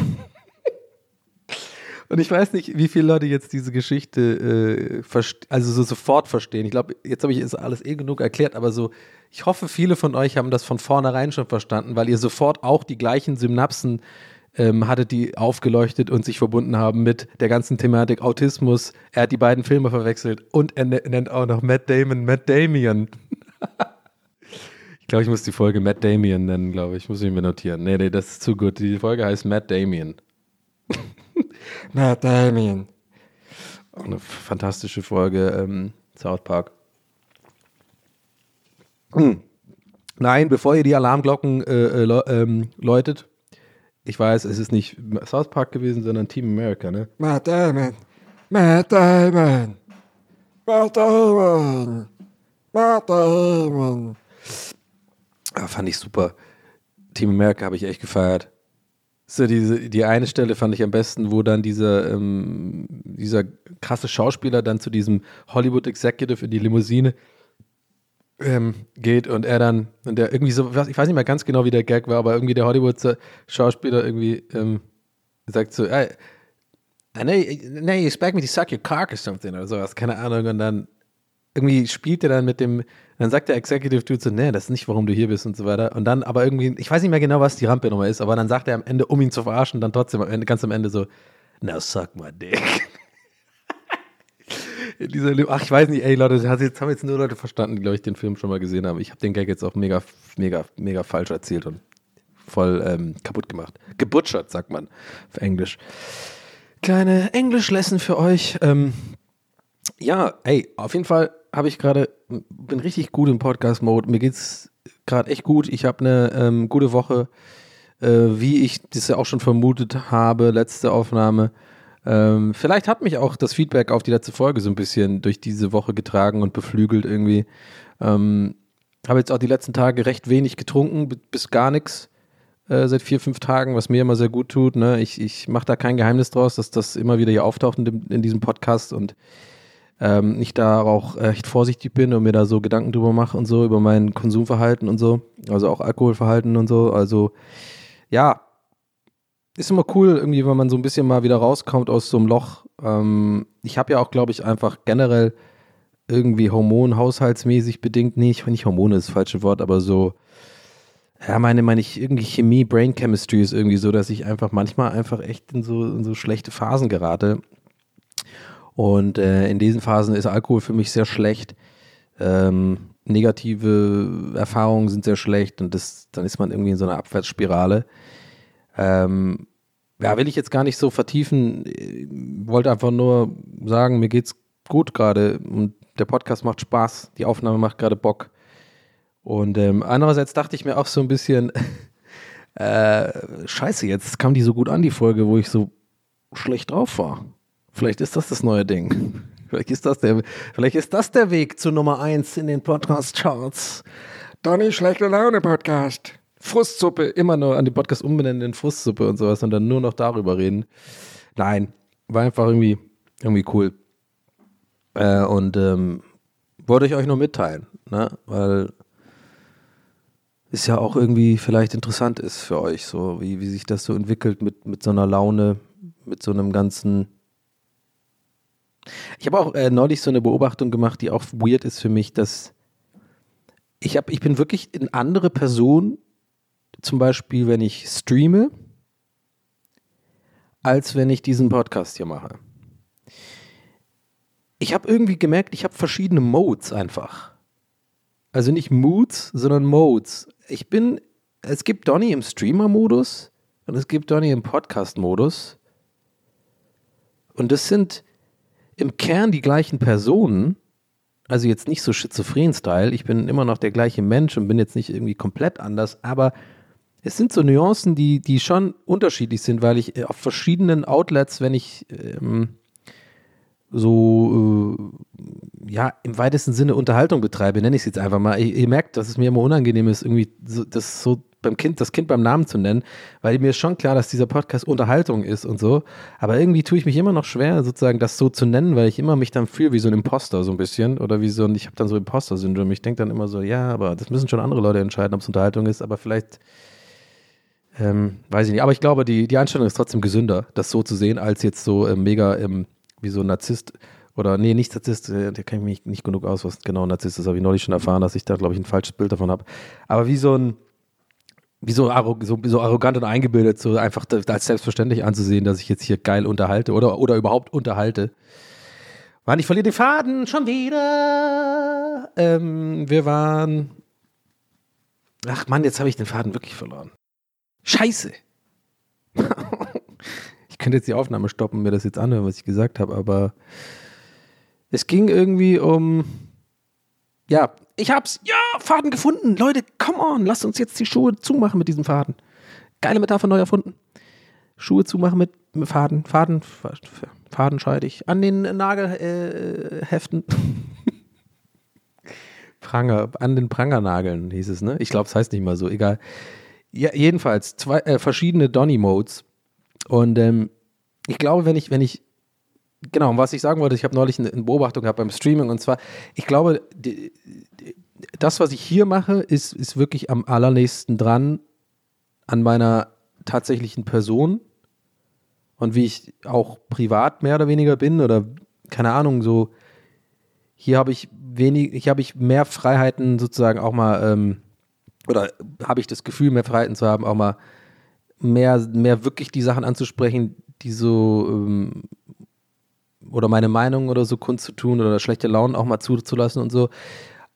Und ich weiß nicht, wie viele Leute jetzt diese Geschichte äh, also so sofort verstehen. Ich glaube, jetzt habe ich es alles eh genug erklärt, aber so, ich hoffe, viele von euch haben das von vornherein schon verstanden, weil ihr sofort auch die gleichen Synapsen ähm, hattet, die aufgeleuchtet und sich verbunden haben mit der ganzen Thematik Autismus. Er hat die beiden Filme verwechselt und er ne-, nennt auch noch Matt Damon Matt Damien. ich glaube, ich muss die Folge Matt Damien nennen, glaube ich. Muss ich mir notieren. Nee, nee, das ist zu gut. Die Folge heißt Matt Damien. Matt Damien. Auch eine fantastische Folge, ähm, South Park. Hm. Nein, bevor ihr die Alarmglocken äh, äh, ähm, läutet, ich weiß, es ist nicht South Park gewesen, sondern Team America, ne? Matt Damon. Matt Damon. Matt Damon. Matt Damon. Ah, fand ich super. Team America habe ich echt gefeiert. So diese, die eine Stelle fand ich am besten, wo dann dieser, ähm, dieser krasse Schauspieler dann zu diesem Hollywood Executive in die Limousine ähm, geht und er dann, und der irgendwie so, ich weiß nicht mehr ganz genau, wie der Gag war, aber irgendwie der Hollywood-Schauspieler irgendwie ähm, sagt so, I, I know, you, expect me to suck your cock or something oder sowas, keine Ahnung, und dann irgendwie spielt er dann mit dem, dann sagt der Executive Dude so, nee, das ist nicht, warum du hier bist und so weiter. Und dann aber irgendwie, ich weiß nicht mehr genau, was die Rampe nochmal ist, aber dann sagt er am Ende, um ihn zu verarschen, dann trotzdem ganz am Ende so, now suck my dick. In dieser, ach, ich weiß nicht, ey Leute, jetzt haben jetzt nur Leute verstanden, die, glaube ich, den Film schon mal gesehen haben. Ich habe den Gag jetzt auch mega, mega, mega falsch erzählt und voll ähm, kaputt gemacht. Gebutschert, sagt man auf Englisch. Kleine Englisch-Lesson für euch. Ähm, ja, ey, auf jeden Fall habe ich gerade, bin richtig gut im Podcast-Mode. Mir geht's gerade echt gut. Ich habe eine ähm, gute Woche, äh, wie ich das ja auch schon vermutet habe, letzte Aufnahme. Ähm, vielleicht hat mich auch das Feedback auf die letzte Folge so ein bisschen durch diese Woche getragen und beflügelt irgendwie. Ähm, habe jetzt auch die letzten Tage recht wenig getrunken, bis gar nichts äh, seit vier, fünf Tagen, was mir immer sehr gut tut. Ne? Ich, ich mache da kein Geheimnis draus, dass das immer wieder hier auftaucht in, dem, in diesem Podcast und ähm, ich da auch echt vorsichtig bin und mir da so Gedanken drüber mache und so, über mein Konsumverhalten und so, also auch Alkoholverhalten und so. Also ja, ist immer cool, irgendwie, wenn man so ein bisschen mal wieder rauskommt aus so einem Loch. Ähm, ich habe ja auch, glaube ich, einfach generell irgendwie hormonhaushaltsmäßig bedingt, nee, ich nicht Hormone ist das falsche Wort, aber so, ja, meine, meine ich, irgendwie Chemie, Brain Chemistry ist irgendwie so, dass ich einfach manchmal einfach echt in so, in so schlechte Phasen gerate und äh, in diesen Phasen ist Alkohol für mich sehr schlecht. Ähm, negative Erfahrungen sind sehr schlecht und das, dann ist man irgendwie in so einer Abwärtsspirale. Ähm, ja, will ich jetzt gar nicht so vertiefen. Ich wollte einfach nur sagen, mir geht's gut gerade und der Podcast macht Spaß, die Aufnahme macht gerade Bock. Und ähm, andererseits dachte ich mir auch so ein bisschen, äh, scheiße, jetzt kam die so gut an, die Folge, wo ich so schlecht drauf war. Vielleicht ist das das neue Ding. Vielleicht ist das der, vielleicht ist das der Weg zu Nummer 1 in den Podcast-Charts. Donny schlechte Laune Podcast. Frustsuppe, immer nur an den Podcast umbenennen in Frustsuppe und sowas und dann nur noch darüber reden. Nein, war einfach irgendwie, irgendwie cool. Äh, und ähm, wollte ich euch nur mitteilen, ne? weil es ja auch irgendwie vielleicht interessant ist für euch, so wie, wie sich das so entwickelt mit, mit so einer Laune, mit so einem ganzen ich habe auch äh, neulich so eine Beobachtung gemacht, die auch weird ist für mich, dass ich, hab, ich bin wirklich eine andere Person, zum Beispiel, wenn ich streame, als wenn ich diesen Podcast hier mache. Ich habe irgendwie gemerkt, ich habe verschiedene Modes einfach. Also nicht Moods, sondern Modes. Ich bin, es gibt Donny im Streamer-Modus und es gibt Donny im Podcast-Modus. Und das sind im Kern die gleichen Personen. Also jetzt nicht so schizophren-Style. Ich bin immer noch der gleiche Mensch und bin jetzt nicht irgendwie komplett anders, aber es sind so Nuancen, die, die schon unterschiedlich sind, weil ich auf verschiedenen Outlets, wenn ich ähm, so, äh, ja, im weitesten Sinne Unterhaltung betreibe, nenne ich es jetzt einfach mal. Ihr, ihr, merkt, dass es mir immer unangenehm ist, irgendwie so, das so beim Kind, das Kind beim Namen zu nennen, weil mir ist schon klar, dass dieser Podcast Unterhaltung ist und so. Aber irgendwie tue ich mich immer noch schwer, sozusagen das so zu nennen, weil ich immer mich dann fühle wie so ein Imposter so ein bisschen oder wie so ein, ich habe dann so Imposter-Syndrom. Ich denke dann immer so, ja, aber das müssen schon andere Leute entscheiden, ob es Unterhaltung ist, aber vielleicht ähm, weiß ich nicht. Aber ich glaube, die, die Einstellung ist trotzdem gesünder, das so zu sehen, als jetzt so äh, mega ähm, wie so ein Narzisst oder nee, nicht Narzisst, äh, der kenne ich mich nicht genug aus, was genau ein Narzisst ist, habe ich neulich schon erfahren, dass ich da, glaube ich, ein falsches Bild davon habe. Aber wie so ein, wie so, so, so arrogant und eingebildet, so einfach als selbstverständlich anzusehen, dass ich jetzt hier geil unterhalte oder, oder überhaupt unterhalte. Mann, ich verliere den Faden schon wieder. Ähm, wir waren. Ach Mann, jetzt habe ich den Faden wirklich verloren. Scheiße. ich könnte jetzt die Aufnahme stoppen, mir das jetzt anhören, was ich gesagt habe, aber es ging irgendwie um. Ja, ich hab's. Ja, Faden gefunden. Leute, come on, lasst uns jetzt die Schuhe zumachen mit diesem Faden. Geile Metapher neu erfunden. Schuhe zumachen mit, Faden. Faden, Faden scheide ich. An den Nagelheften. Äh, Pranger, an den Prangernageln hieß es, ne? Ich glaube, es heißt nicht mal so, egal. Ja, jedenfalls zwei äh, verschiedene Donny-Modes. Und ähm, ich glaube, wenn ich, wenn ich, genau, was ich sagen wollte, ich habe neulich eine, eine, Beobachtung gehabt beim Streaming und zwar, ich glaube, die, die, das, was ich hier mache, ist, ist wirklich am allernächsten dran an meiner tatsächlichen Person und wie ich auch privat mehr oder weniger bin oder keine Ahnung, so hier habe ich wenig, hier habe ich mehr Freiheiten sozusagen auch mal ähm, oder habe ich das Gefühl, mehr Freiheiten zu haben, auch mal mehr, mehr wirklich die Sachen anzusprechen, die so ähm, oder meine Meinung oder so kundzutun oder schlechte Launen auch mal zuzulassen und so,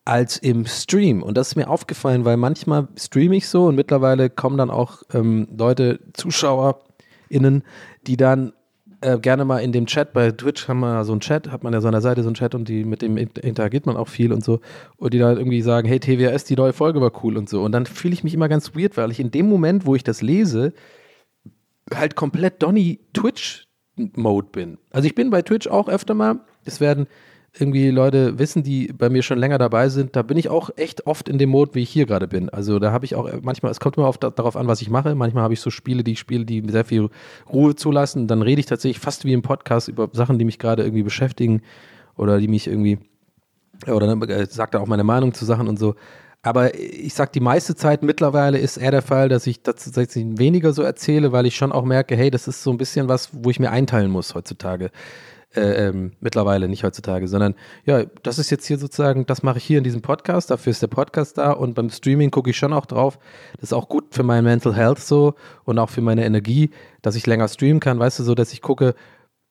als im Stream. Und das ist mir aufgefallen, weil manchmal streame ich so und mittlerweile kommen dann auch ähm, Leute, ZuschauerInnen, die dann äh, gerne mal in dem Chat, bei Twitch haben wir so einen Chat, hat man ja so an Seite so einen Chat und die, mit dem interagiert man auch viel und so. Und die dann irgendwie sagen, hey TWS, die neue Folge war cool und so. Und dann fühle ich mich immer ganz weird, weil ich in dem Moment, wo ich das lese, halt komplett Donny Twitch-Mode bin. Also ich bin bei Twitch auch öfter mal, es werden irgendwie Leute wissen, die bei mir schon länger dabei sind, da bin ich auch echt oft in dem Mode, wie ich hier gerade bin. Also da habe ich auch manchmal, es kommt immer oft darauf an, was ich mache. Manchmal habe ich so Spiele, die ich spiele, die sehr viel Ruhe zulassen. Dann rede ich tatsächlich fast wie im Podcast über Sachen, die mich gerade irgendwie beschäftigen oder die mich irgendwie, oder dann äh, sagt er auch meine Meinung zu Sachen und so. Aber ich sag, die meiste Zeit mittlerweile ist eher der Fall, dass ich tatsächlich weniger so erzähle, weil ich schon auch merke, hey, das ist so ein bisschen was, wo ich mir einteilen muss heutzutage äh, ähm, mittlerweile, nicht heutzutage, sondern ja, das ist jetzt hier sozusagen, das mache ich hier in diesem Podcast, dafür ist der Podcast da und beim Streaming gucke ich schon auch drauf. Das ist auch gut für mein Mental Health so und auch für meine Energie, dass ich länger streamen kann, weißt du, so, dass ich gucke,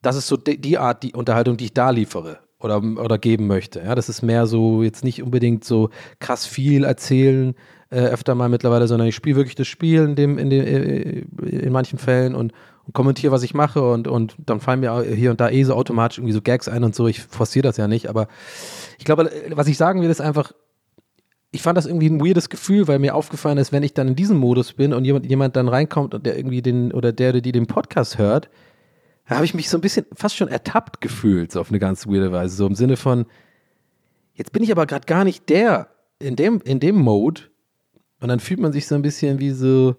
das ist so die, die Art, die Unterhaltung, die ich da liefere oder, oder geben möchte. Ja, das ist mehr so, jetzt nicht unbedingt so krass viel erzählen, äh, öfter mal mittlerweile, sondern ich spiele wirklich das Spiel in, dem, in, dem, äh, in manchen Fällen und, und kommentiere, was ich mache und, und dann fallen mir hier und da eh so automatisch irgendwie so Gags ein und so. Ich forciere das ja nicht, aber ich glaube, was ich sagen will, ist einfach, ich fand das irgendwie ein weirdes Gefühl, weil mir aufgefallen ist, wenn ich dann in diesem Modus bin und jemand, jemand dann reinkommt und der irgendwie den, oder der, der die den Podcast hört, da habe ich mich so ein bisschen fast schon ertappt gefühlt, so auf eine ganz weirde Weise. So im Sinne von, jetzt bin ich aber gerade gar nicht der in dem, in dem Mode. Und dann fühlt man sich so ein bisschen wie so,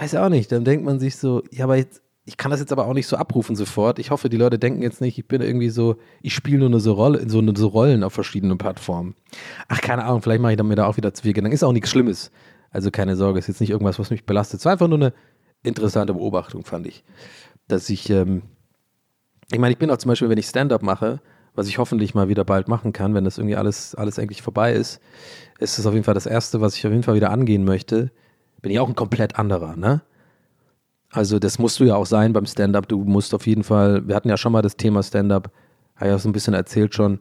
weiß auch nicht, dann denkt man sich so, ja, aber jetzt, ich kann das jetzt aber auch nicht so abrufen sofort. Ich hoffe, die Leute denken jetzt nicht, ich bin irgendwie so, ich spiele nur eine so Rolle, so eine so Rollen auf verschiedenen Plattformen. Ach, keine Ahnung, vielleicht mache ich mir da auch wieder zu viel Gedanken. Ist auch nichts Schlimmes. Also keine Sorge, ist jetzt nicht irgendwas, was mich belastet. Es war einfach nur eine interessante Beobachtung, fand ich. Dass ich, ähm, ich meine, ich bin auch zum Beispiel, wenn ich Stand-up mache, was ich hoffentlich mal wieder bald machen kann, wenn das irgendwie alles, alles eigentlich vorbei ist, ist es auf jeden Fall das Erste, was ich auf jeden Fall wieder angehen möchte bin ich auch ein komplett anderer, ne? Also das musst du ja auch sein beim Stand-up. Du musst auf jeden Fall, wir hatten ja schon mal das Thema Stand-up, habe ja so ein bisschen erzählt schon.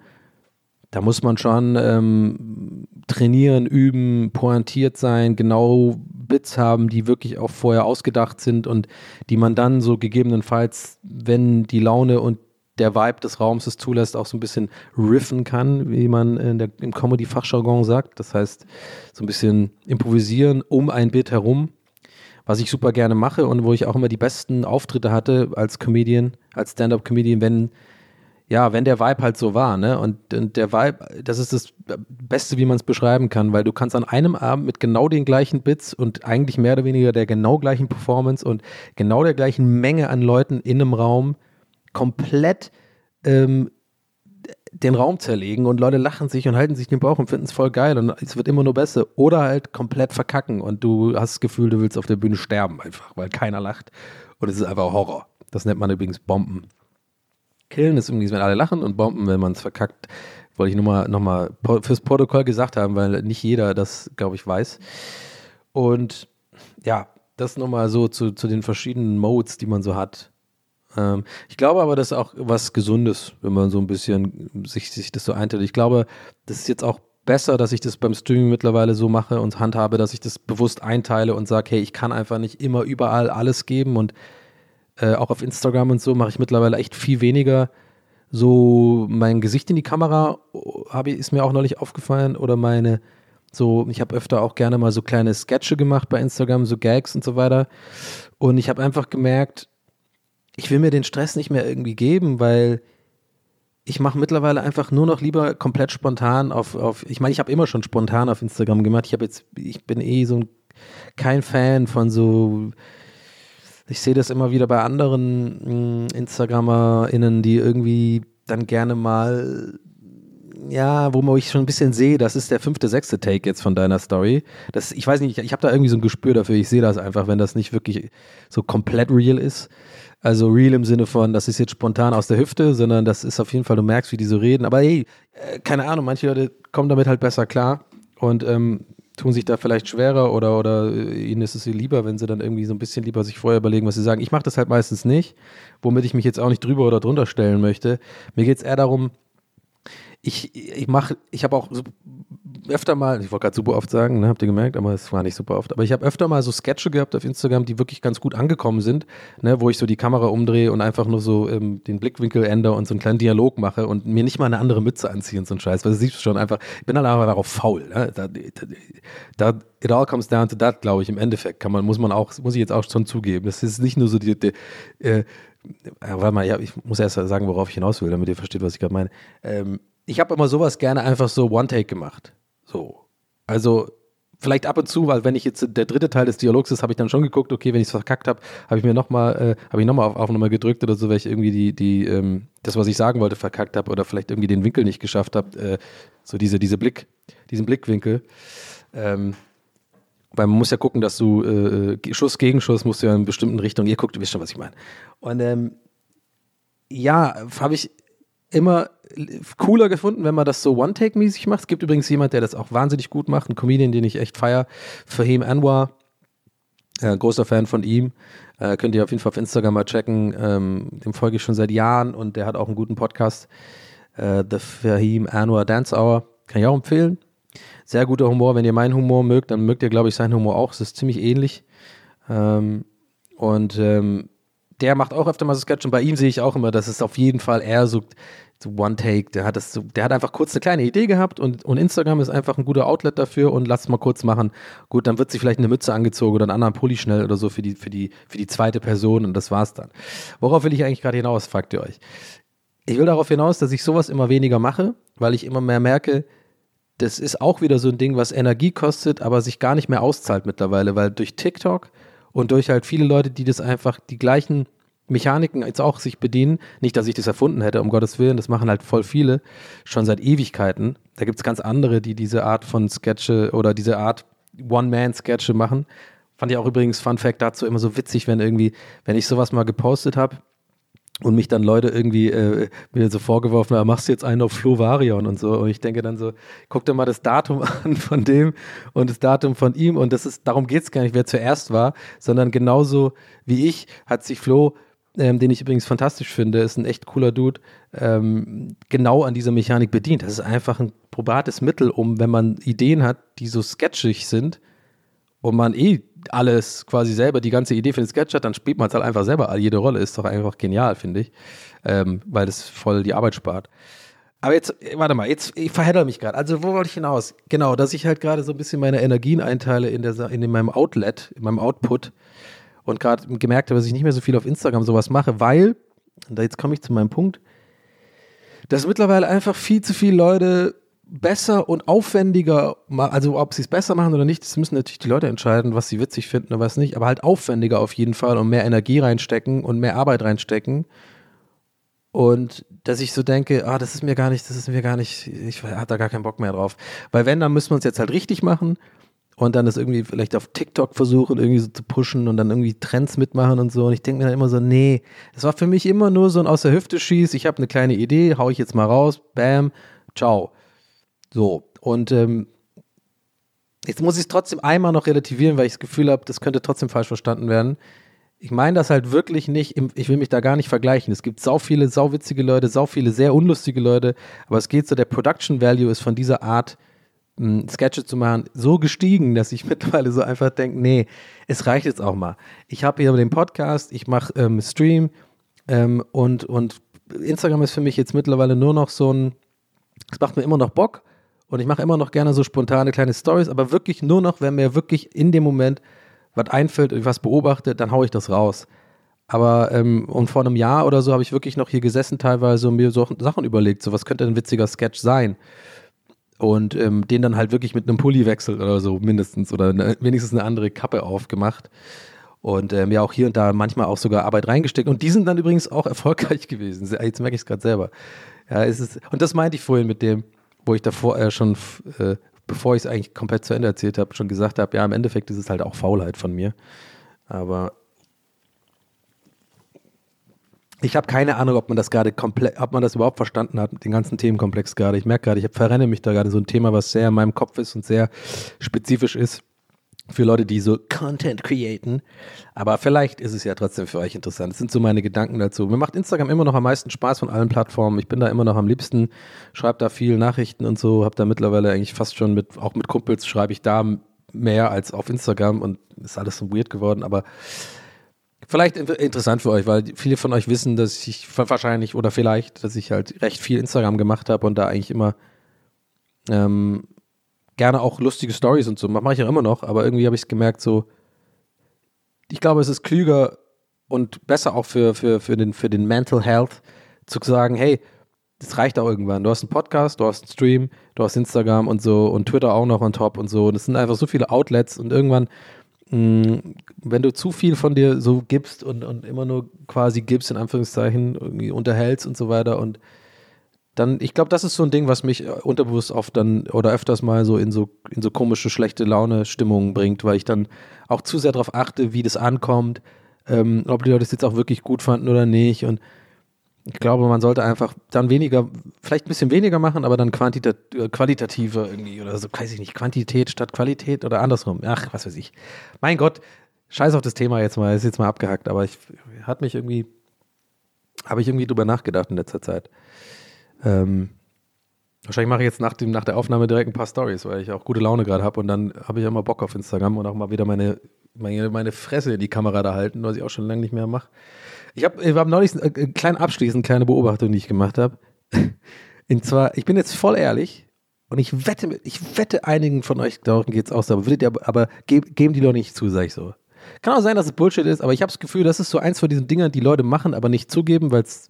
da muss man schon ähm, trainieren, üben, pointiert sein, genau Bits haben, die wirklich auch vorher ausgedacht sind und die man dann so gegebenenfalls, wenn die Laune und der Vibe des Raums es zulässt, auch so ein bisschen riffen kann, wie man in der, im Comedy-Fachjargon sagt. Das heißt, so ein bisschen improvisieren um ein Bit herum, was ich super gerne mache und wo ich auch immer die besten Auftritte hatte als Comedian, als Stand-up-Comedian, wenn ja, wenn der Vibe halt so war, ne? Und, und der Vibe, das ist das Beste, wie man es beschreiben kann, weil du kannst an einem Abend mit genau den gleichen Bits und eigentlich mehr oder weniger der genau gleichen Performance und genau der gleichen Menge an Leuten in einem Raum komplett ähm, den Raum zerlegen und Leute lachen sich und halten sich den Bauch und finden es voll geil und es wird immer nur besser. Oder halt komplett verkacken und du hast das Gefühl, du willst auf der Bühne sterben einfach, weil keiner lacht. Und es ist einfach Horror. Das nennt man übrigens Bomben. Killen ist übrigens, wenn alle lachen und Bomben, wenn man es verkackt. Wollte ich nur mal, noch mal fürs Protokoll gesagt haben, weil nicht jeder das, glaube ich, weiß. Und ja, das nochmal so zu, zu den verschiedenen Modes, die man so hat. Ähm, ich glaube aber, das ist auch was Gesundes, wenn man so ein bisschen sich, sich das so einteilt. Ich glaube, das ist jetzt auch besser, dass ich das beim Streaming mittlerweile so mache und handhabe, dass ich das bewusst einteile und sage, hey, ich kann einfach nicht immer überall alles geben und äh, auch auf Instagram und so mache ich mittlerweile echt viel weniger so mein Gesicht in die Kamera, habe ist mir auch neulich aufgefallen oder meine so, ich habe öfter auch gerne mal so kleine Sketche gemacht bei Instagram, so Gags und so weiter. Und ich habe einfach gemerkt, ich will mir den Stress nicht mehr irgendwie geben, weil ich mache mittlerweile einfach nur noch lieber komplett spontan auf, auf ich meine, ich habe immer schon spontan auf Instagram gemacht. Ich habe jetzt, ich bin eh so ein, kein Fan von so, ich sehe das immer wieder bei anderen mm, InstagrammerInnen, die irgendwie dann gerne mal ja, wo ich schon ein bisschen sehe, das ist der fünfte, sechste Take jetzt von deiner Story. Das, ich weiß nicht, ich, ich habe da irgendwie so ein Gespür dafür. Ich sehe das einfach, wenn das nicht wirklich so komplett real ist. Also real im Sinne von, das ist jetzt spontan aus der Hüfte, sondern das ist auf jeden Fall, du merkst, wie die so reden. Aber hey, äh, keine Ahnung, manche Leute kommen damit halt besser klar und ähm, tun sich da vielleicht schwerer oder, oder äh, ihnen ist es lieber, wenn sie dann irgendwie so ein bisschen lieber sich vorher überlegen, was sie sagen. Ich mache das halt meistens nicht, womit ich mich jetzt auch nicht drüber oder drunter stellen möchte. Mir geht es eher darum, ich, ich mache, ich habe auch so öfter mal, ich wollte gerade super oft sagen, ne, habt ihr gemerkt, aber es war nicht super oft, aber ich habe öfter mal so Sketche gehabt auf Instagram, die wirklich ganz gut angekommen sind, ne, wo ich so die Kamera umdrehe und einfach nur so ähm, den Blickwinkel ändere und so einen kleinen Dialog mache und mir nicht mal eine andere Mütze anziehe und so ein Scheiß, weil du siehst schon einfach, ich bin dann aber darauf faul, ne? da, da, it all comes down to that, glaube ich, im Endeffekt kann man, muss man auch, muss ich jetzt auch schon zugeben, das ist nicht nur so die, die äh, warte mal, ja, ich muss erst sagen, worauf ich hinaus will, damit ihr versteht, was ich gerade meine. Ähm, ich habe immer sowas gerne einfach so One-Take gemacht. So. Also vielleicht ab und zu, weil wenn ich jetzt der dritte Teil des Dialogs ist, habe ich dann schon geguckt, okay, wenn ich es verkackt habe, habe ich mir nochmal, äh, habe ich nochmal auf Aufnahme gedrückt oder so, weil ich irgendwie die, die, ähm, das, was ich sagen wollte, verkackt habe oder vielleicht irgendwie den Winkel nicht geschafft habe, äh, so diese, diese Blick, diesen Blickwinkel. Ähm, weil man muss ja gucken, dass du äh, Schuss gegen Schuss musst du ja in bestimmten Richtung, ihr guckt, ihr wisst schon, was ich meine. Und ähm, ja, habe ich immer cooler gefunden, wenn man das so One-Take-mäßig macht. Es gibt übrigens jemand, der das auch wahnsinnig gut macht, ein Comedian, den ich echt feier, Fahim Anwar, äh, großer Fan von ihm. Äh, könnt ihr auf jeden Fall auf Instagram mal checken. Ähm, dem folge ich schon seit Jahren und der hat auch einen guten Podcast. Äh, The Fahim Anwar Dance Hour. Kann ich auch empfehlen. Sehr guter Humor. Wenn ihr meinen Humor mögt, dann mögt ihr, glaube ich, seinen Humor auch. Es ist ziemlich ähnlich. Ähm, und ähm, der macht auch öfter mal so Sketch und bei ihm sehe ich auch immer, dass es auf jeden Fall eher so so One-Take, der hat das so, der hat einfach kurz eine kleine Idee gehabt und, und Instagram ist einfach ein guter Outlet dafür und lass mal kurz machen. Gut, dann wird sich vielleicht eine Mütze angezogen oder einen anderen Pulli schnell oder so für die, für die, für die zweite Person und das war's dann. Worauf will ich eigentlich gerade hinaus, fragt ihr euch? Ich will darauf hinaus, dass ich sowas immer weniger mache, weil ich immer mehr merke, das ist auch wieder so ein Ding, was Energie kostet, aber sich gar nicht mehr auszahlt mittlerweile, weil durch TikTok und durch halt viele Leute, die das einfach die gleichen Mechaniken jetzt auch sich bedienen. Nicht, dass ich das erfunden hätte, um Gottes Willen, das machen halt voll viele, schon seit Ewigkeiten. Da gibt es ganz andere, die diese Art von Sketche oder diese Art One-Man-Sketche machen. Fand ich auch übrigens, Fun Fact dazu, immer so witzig, wenn irgendwie, wenn ich sowas mal gepostet habe und mich dann Leute irgendwie äh, mir so vorgeworfen haben, machst du jetzt einen auf Flo Varion und so. Und ich denke dann so, guck dir mal das Datum an von dem und das Datum von ihm. Und das ist, darum geht es gar nicht, wer zuerst war, sondern genauso wie ich hat sich Flo ähm, den ich übrigens fantastisch finde, ist ein echt cooler Dude, ähm, genau an dieser Mechanik bedient. Das ist einfach ein probates Mittel, um, wenn man Ideen hat, die so sketchig sind und man eh alles quasi selber, die ganze Idee für den Sketch hat, dann spielt man es halt einfach selber. Jede Rolle ist doch einfach genial, finde ich, ähm, weil das voll die Arbeit spart. Aber jetzt, warte mal, jetzt, ich verhedder mich gerade. Also, wo wollte ich hinaus? Genau, dass ich halt gerade so ein bisschen meine Energien einteile in, der, in meinem Outlet, in meinem Output und gerade gemerkt habe, dass ich nicht mehr so viel auf Instagram sowas mache, weil, und jetzt komme ich zu meinem Punkt, dass mittlerweile einfach viel zu viele Leute besser und aufwendiger, also ob sie es besser machen oder nicht, das müssen natürlich die Leute entscheiden, was sie witzig finden oder was nicht, aber halt aufwendiger auf jeden Fall und mehr Energie reinstecken und mehr Arbeit reinstecken. Und dass ich so denke, ah, das ist mir gar nicht, das ist mir gar nicht, ich habe da gar keinen Bock mehr drauf. Weil wenn, dann müssen wir uns jetzt halt richtig machen und dann das irgendwie vielleicht auf TikTok versuchen, irgendwie so zu pushen und dann irgendwie Trends mitmachen und so. Und ich denke mir dann immer so, nee, das war für mich immer nur so ein aus der Hüfte schieß, ich habe eine kleine Idee, hau ich jetzt mal raus, bam, ciao. So, und ähm, jetzt muss ich es trotzdem einmal noch relativieren, weil ich das Gefühl habe, das könnte trotzdem falsch verstanden werden. Ich meine das halt wirklich nicht, im, ich will mich da gar nicht vergleichen. Es gibt sau viele, sau witzige Leute, sau viele sehr unlustige Leute, aber es geht so, der Production Value ist von dieser Art Sketche zu machen, so gestiegen, dass ich mittlerweile so einfach denke, nee, es reicht jetzt auch mal. Ich habe hier den Podcast, ich mache ähm, Stream ähm, und, und Instagram ist für mich jetzt mittlerweile nur noch so ein, es macht mir immer noch Bock und ich mache immer noch gerne so spontane kleine Stories, aber wirklich nur noch, wenn mir wirklich in dem Moment was einfällt, ich was beobachte, dann haue ich das raus. Aber ähm, und vor einem Jahr oder so habe ich wirklich noch hier gesessen teilweise und mir so Sachen überlegt, so was könnte ein witziger Sketch sein und ähm, den dann halt wirklich mit einem Pulli wechselt oder so mindestens oder eine, wenigstens eine andere Kappe aufgemacht und ähm, ja auch hier und da manchmal auch sogar Arbeit reingesteckt und die sind dann übrigens auch erfolgreich gewesen. Jetzt merke ich es gerade selber. Ja, es ist, und das meinte ich vorhin mit dem, wo ich davor äh, schon, äh, bevor ich es eigentlich komplett zu Ende erzählt habe, schon gesagt habe, ja, im Endeffekt ist es halt auch Faulheit von mir. Aber ich habe keine Ahnung, ob man das gerade komplett, ob man das überhaupt verstanden hat, den ganzen Themenkomplex gerade. Ich merke gerade, ich verrenne mich da gerade so ein Thema, was sehr in meinem Kopf ist und sehr spezifisch ist für Leute, die so Content createn. Aber vielleicht ist es ja trotzdem für euch interessant. Das sind so meine Gedanken dazu. Mir macht Instagram immer noch am meisten Spaß von allen Plattformen. Ich bin da immer noch am liebsten, schreibe da viel Nachrichten und so, habe da mittlerweile eigentlich fast schon mit, auch mit Kumpels schreibe ich da mehr als auf Instagram und ist alles so weird geworden, aber Vielleicht interessant für euch, weil viele von euch wissen, dass ich wahrscheinlich oder vielleicht, dass ich halt recht viel Instagram gemacht habe und da eigentlich immer ähm, gerne auch lustige Stories und so. Mache ich ja immer noch, aber irgendwie habe ich es gemerkt, so, ich glaube, es ist klüger und besser auch für, für, für, den, für den Mental Health zu sagen, hey, das reicht auch irgendwann. Du hast einen Podcast, du hast einen Stream, du hast Instagram und so und Twitter auch noch on top und so. Und es sind einfach so viele Outlets und irgendwann wenn du zu viel von dir so gibst und, und immer nur quasi gibst, in Anführungszeichen, irgendwie unterhältst und so weiter und dann, ich glaube, das ist so ein Ding, was mich äh, unterbewusst oft dann oder öfters mal so in so, in so komische, schlechte Laune-Stimmungen bringt, weil ich dann auch zu sehr darauf achte, wie das ankommt, ähm, ob die Leute es jetzt auch wirklich gut fanden oder nicht und ich glaube, man sollte einfach dann weniger, vielleicht ein bisschen weniger machen, aber dann quantita äh, qualitativer irgendwie oder so, weiß ich nicht, Quantität statt Qualität oder andersrum. Ach, was weiß ich. Mein Gott, scheiß auf das Thema jetzt mal, ist jetzt mal abgehackt, aber ich hat mich irgendwie, habe ich irgendwie drüber nachgedacht in letzter Zeit. Ähm, wahrscheinlich mache ich jetzt nach, dem, nach der Aufnahme direkt ein paar Stories, weil ich auch gute Laune gerade habe und dann habe ich auch mal Bock auf Instagram und auch mal wieder meine, meine, meine Fresse in die Kamera da halten, was ich auch schon lange nicht mehr mache. Ich habe ich hab neulich äh, kleinen abschließend kleine Beobachtung, die ich gemacht habe. Und zwar, ich bin jetzt voll ehrlich und ich wette, ich wette einigen von euch, darum geht es auch so, aber, würdet ihr, aber geben die doch nicht zu, sag ich so. Kann auch sein, dass es Bullshit ist, aber ich habe das Gefühl, das ist so eins von diesen Dingern, die Leute machen, aber nicht zugeben, weil es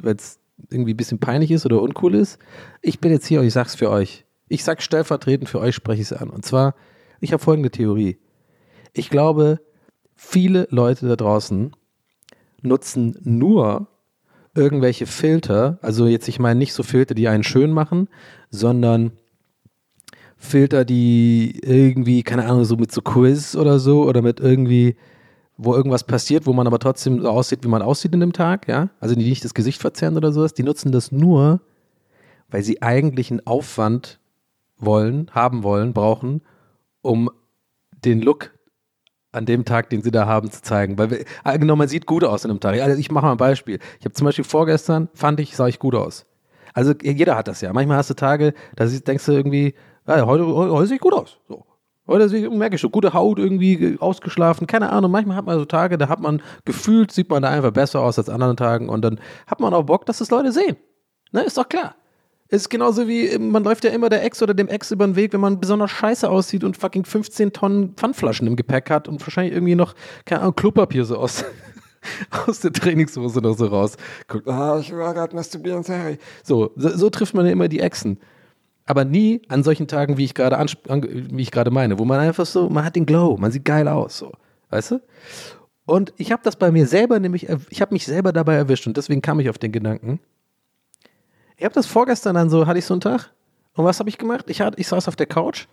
irgendwie ein bisschen peinlich ist oder uncool ist. Ich bin jetzt hier und ich sag's für euch. Ich sag stellvertretend für euch, spreche ich es an. Und zwar, ich habe folgende Theorie. Ich glaube, viele Leute da draußen nutzen nur irgendwelche Filter, also jetzt, ich meine nicht so Filter, die einen schön machen, sondern Filter, die irgendwie, keine Ahnung, so mit so Quiz oder so oder mit irgendwie, wo irgendwas passiert, wo man aber trotzdem so aussieht, wie man aussieht in dem Tag, ja, also die nicht das Gesicht verzerren oder sowas, die nutzen das nur, weil sie eigentlich einen Aufwand wollen, haben wollen, brauchen, um den Look an dem Tag, den sie da haben, zu zeigen. Weil genau, man sieht gut aus an einem Tag. Also ich mache mal ein Beispiel. Ich habe zum Beispiel vorgestern, fand ich, sah ich gut aus. Also jeder hat das ja. Manchmal hast du Tage, da denkst du irgendwie, ja, heute, heute, sehe ich gut aus. So. Heute merke ich so, gute Haut, irgendwie ausgeschlafen, keine Ahnung. Manchmal hat man so Tage, da hat man gefühlt, sieht man da einfach besser aus als an anderen Tagen und dann hat man auch Bock, dass das Leute sehen. Ne, ist doch klar. Ist genauso wie, man läuft ja immer der Ex oder dem Ex über den Weg, wenn man besonders scheiße aussieht und fucking 15 Tonnen Pfandflaschen im Gepäck hat und wahrscheinlich irgendwie noch, keine Ahnung, Klopapier so aus, aus der Trainingshose noch so raus. Guckt, ah, ich war gerade masturbieren, sorry. So, so, so trifft man ja immer die Exen. Aber nie an solchen Tagen, wie ich gerade wie ich gerade meine, wo man einfach so, man hat den Glow, man sieht geil aus, so, weißt du? Und ich habe das bei mir selber nämlich, ich habe mich selber dabei erwischt und deswegen kam ich auf den Gedanken, ich habe das vorgestern dann so, hatte ich so einen Tag. Und was habe ich gemacht? Ich, hatte, ich saß auf der Couch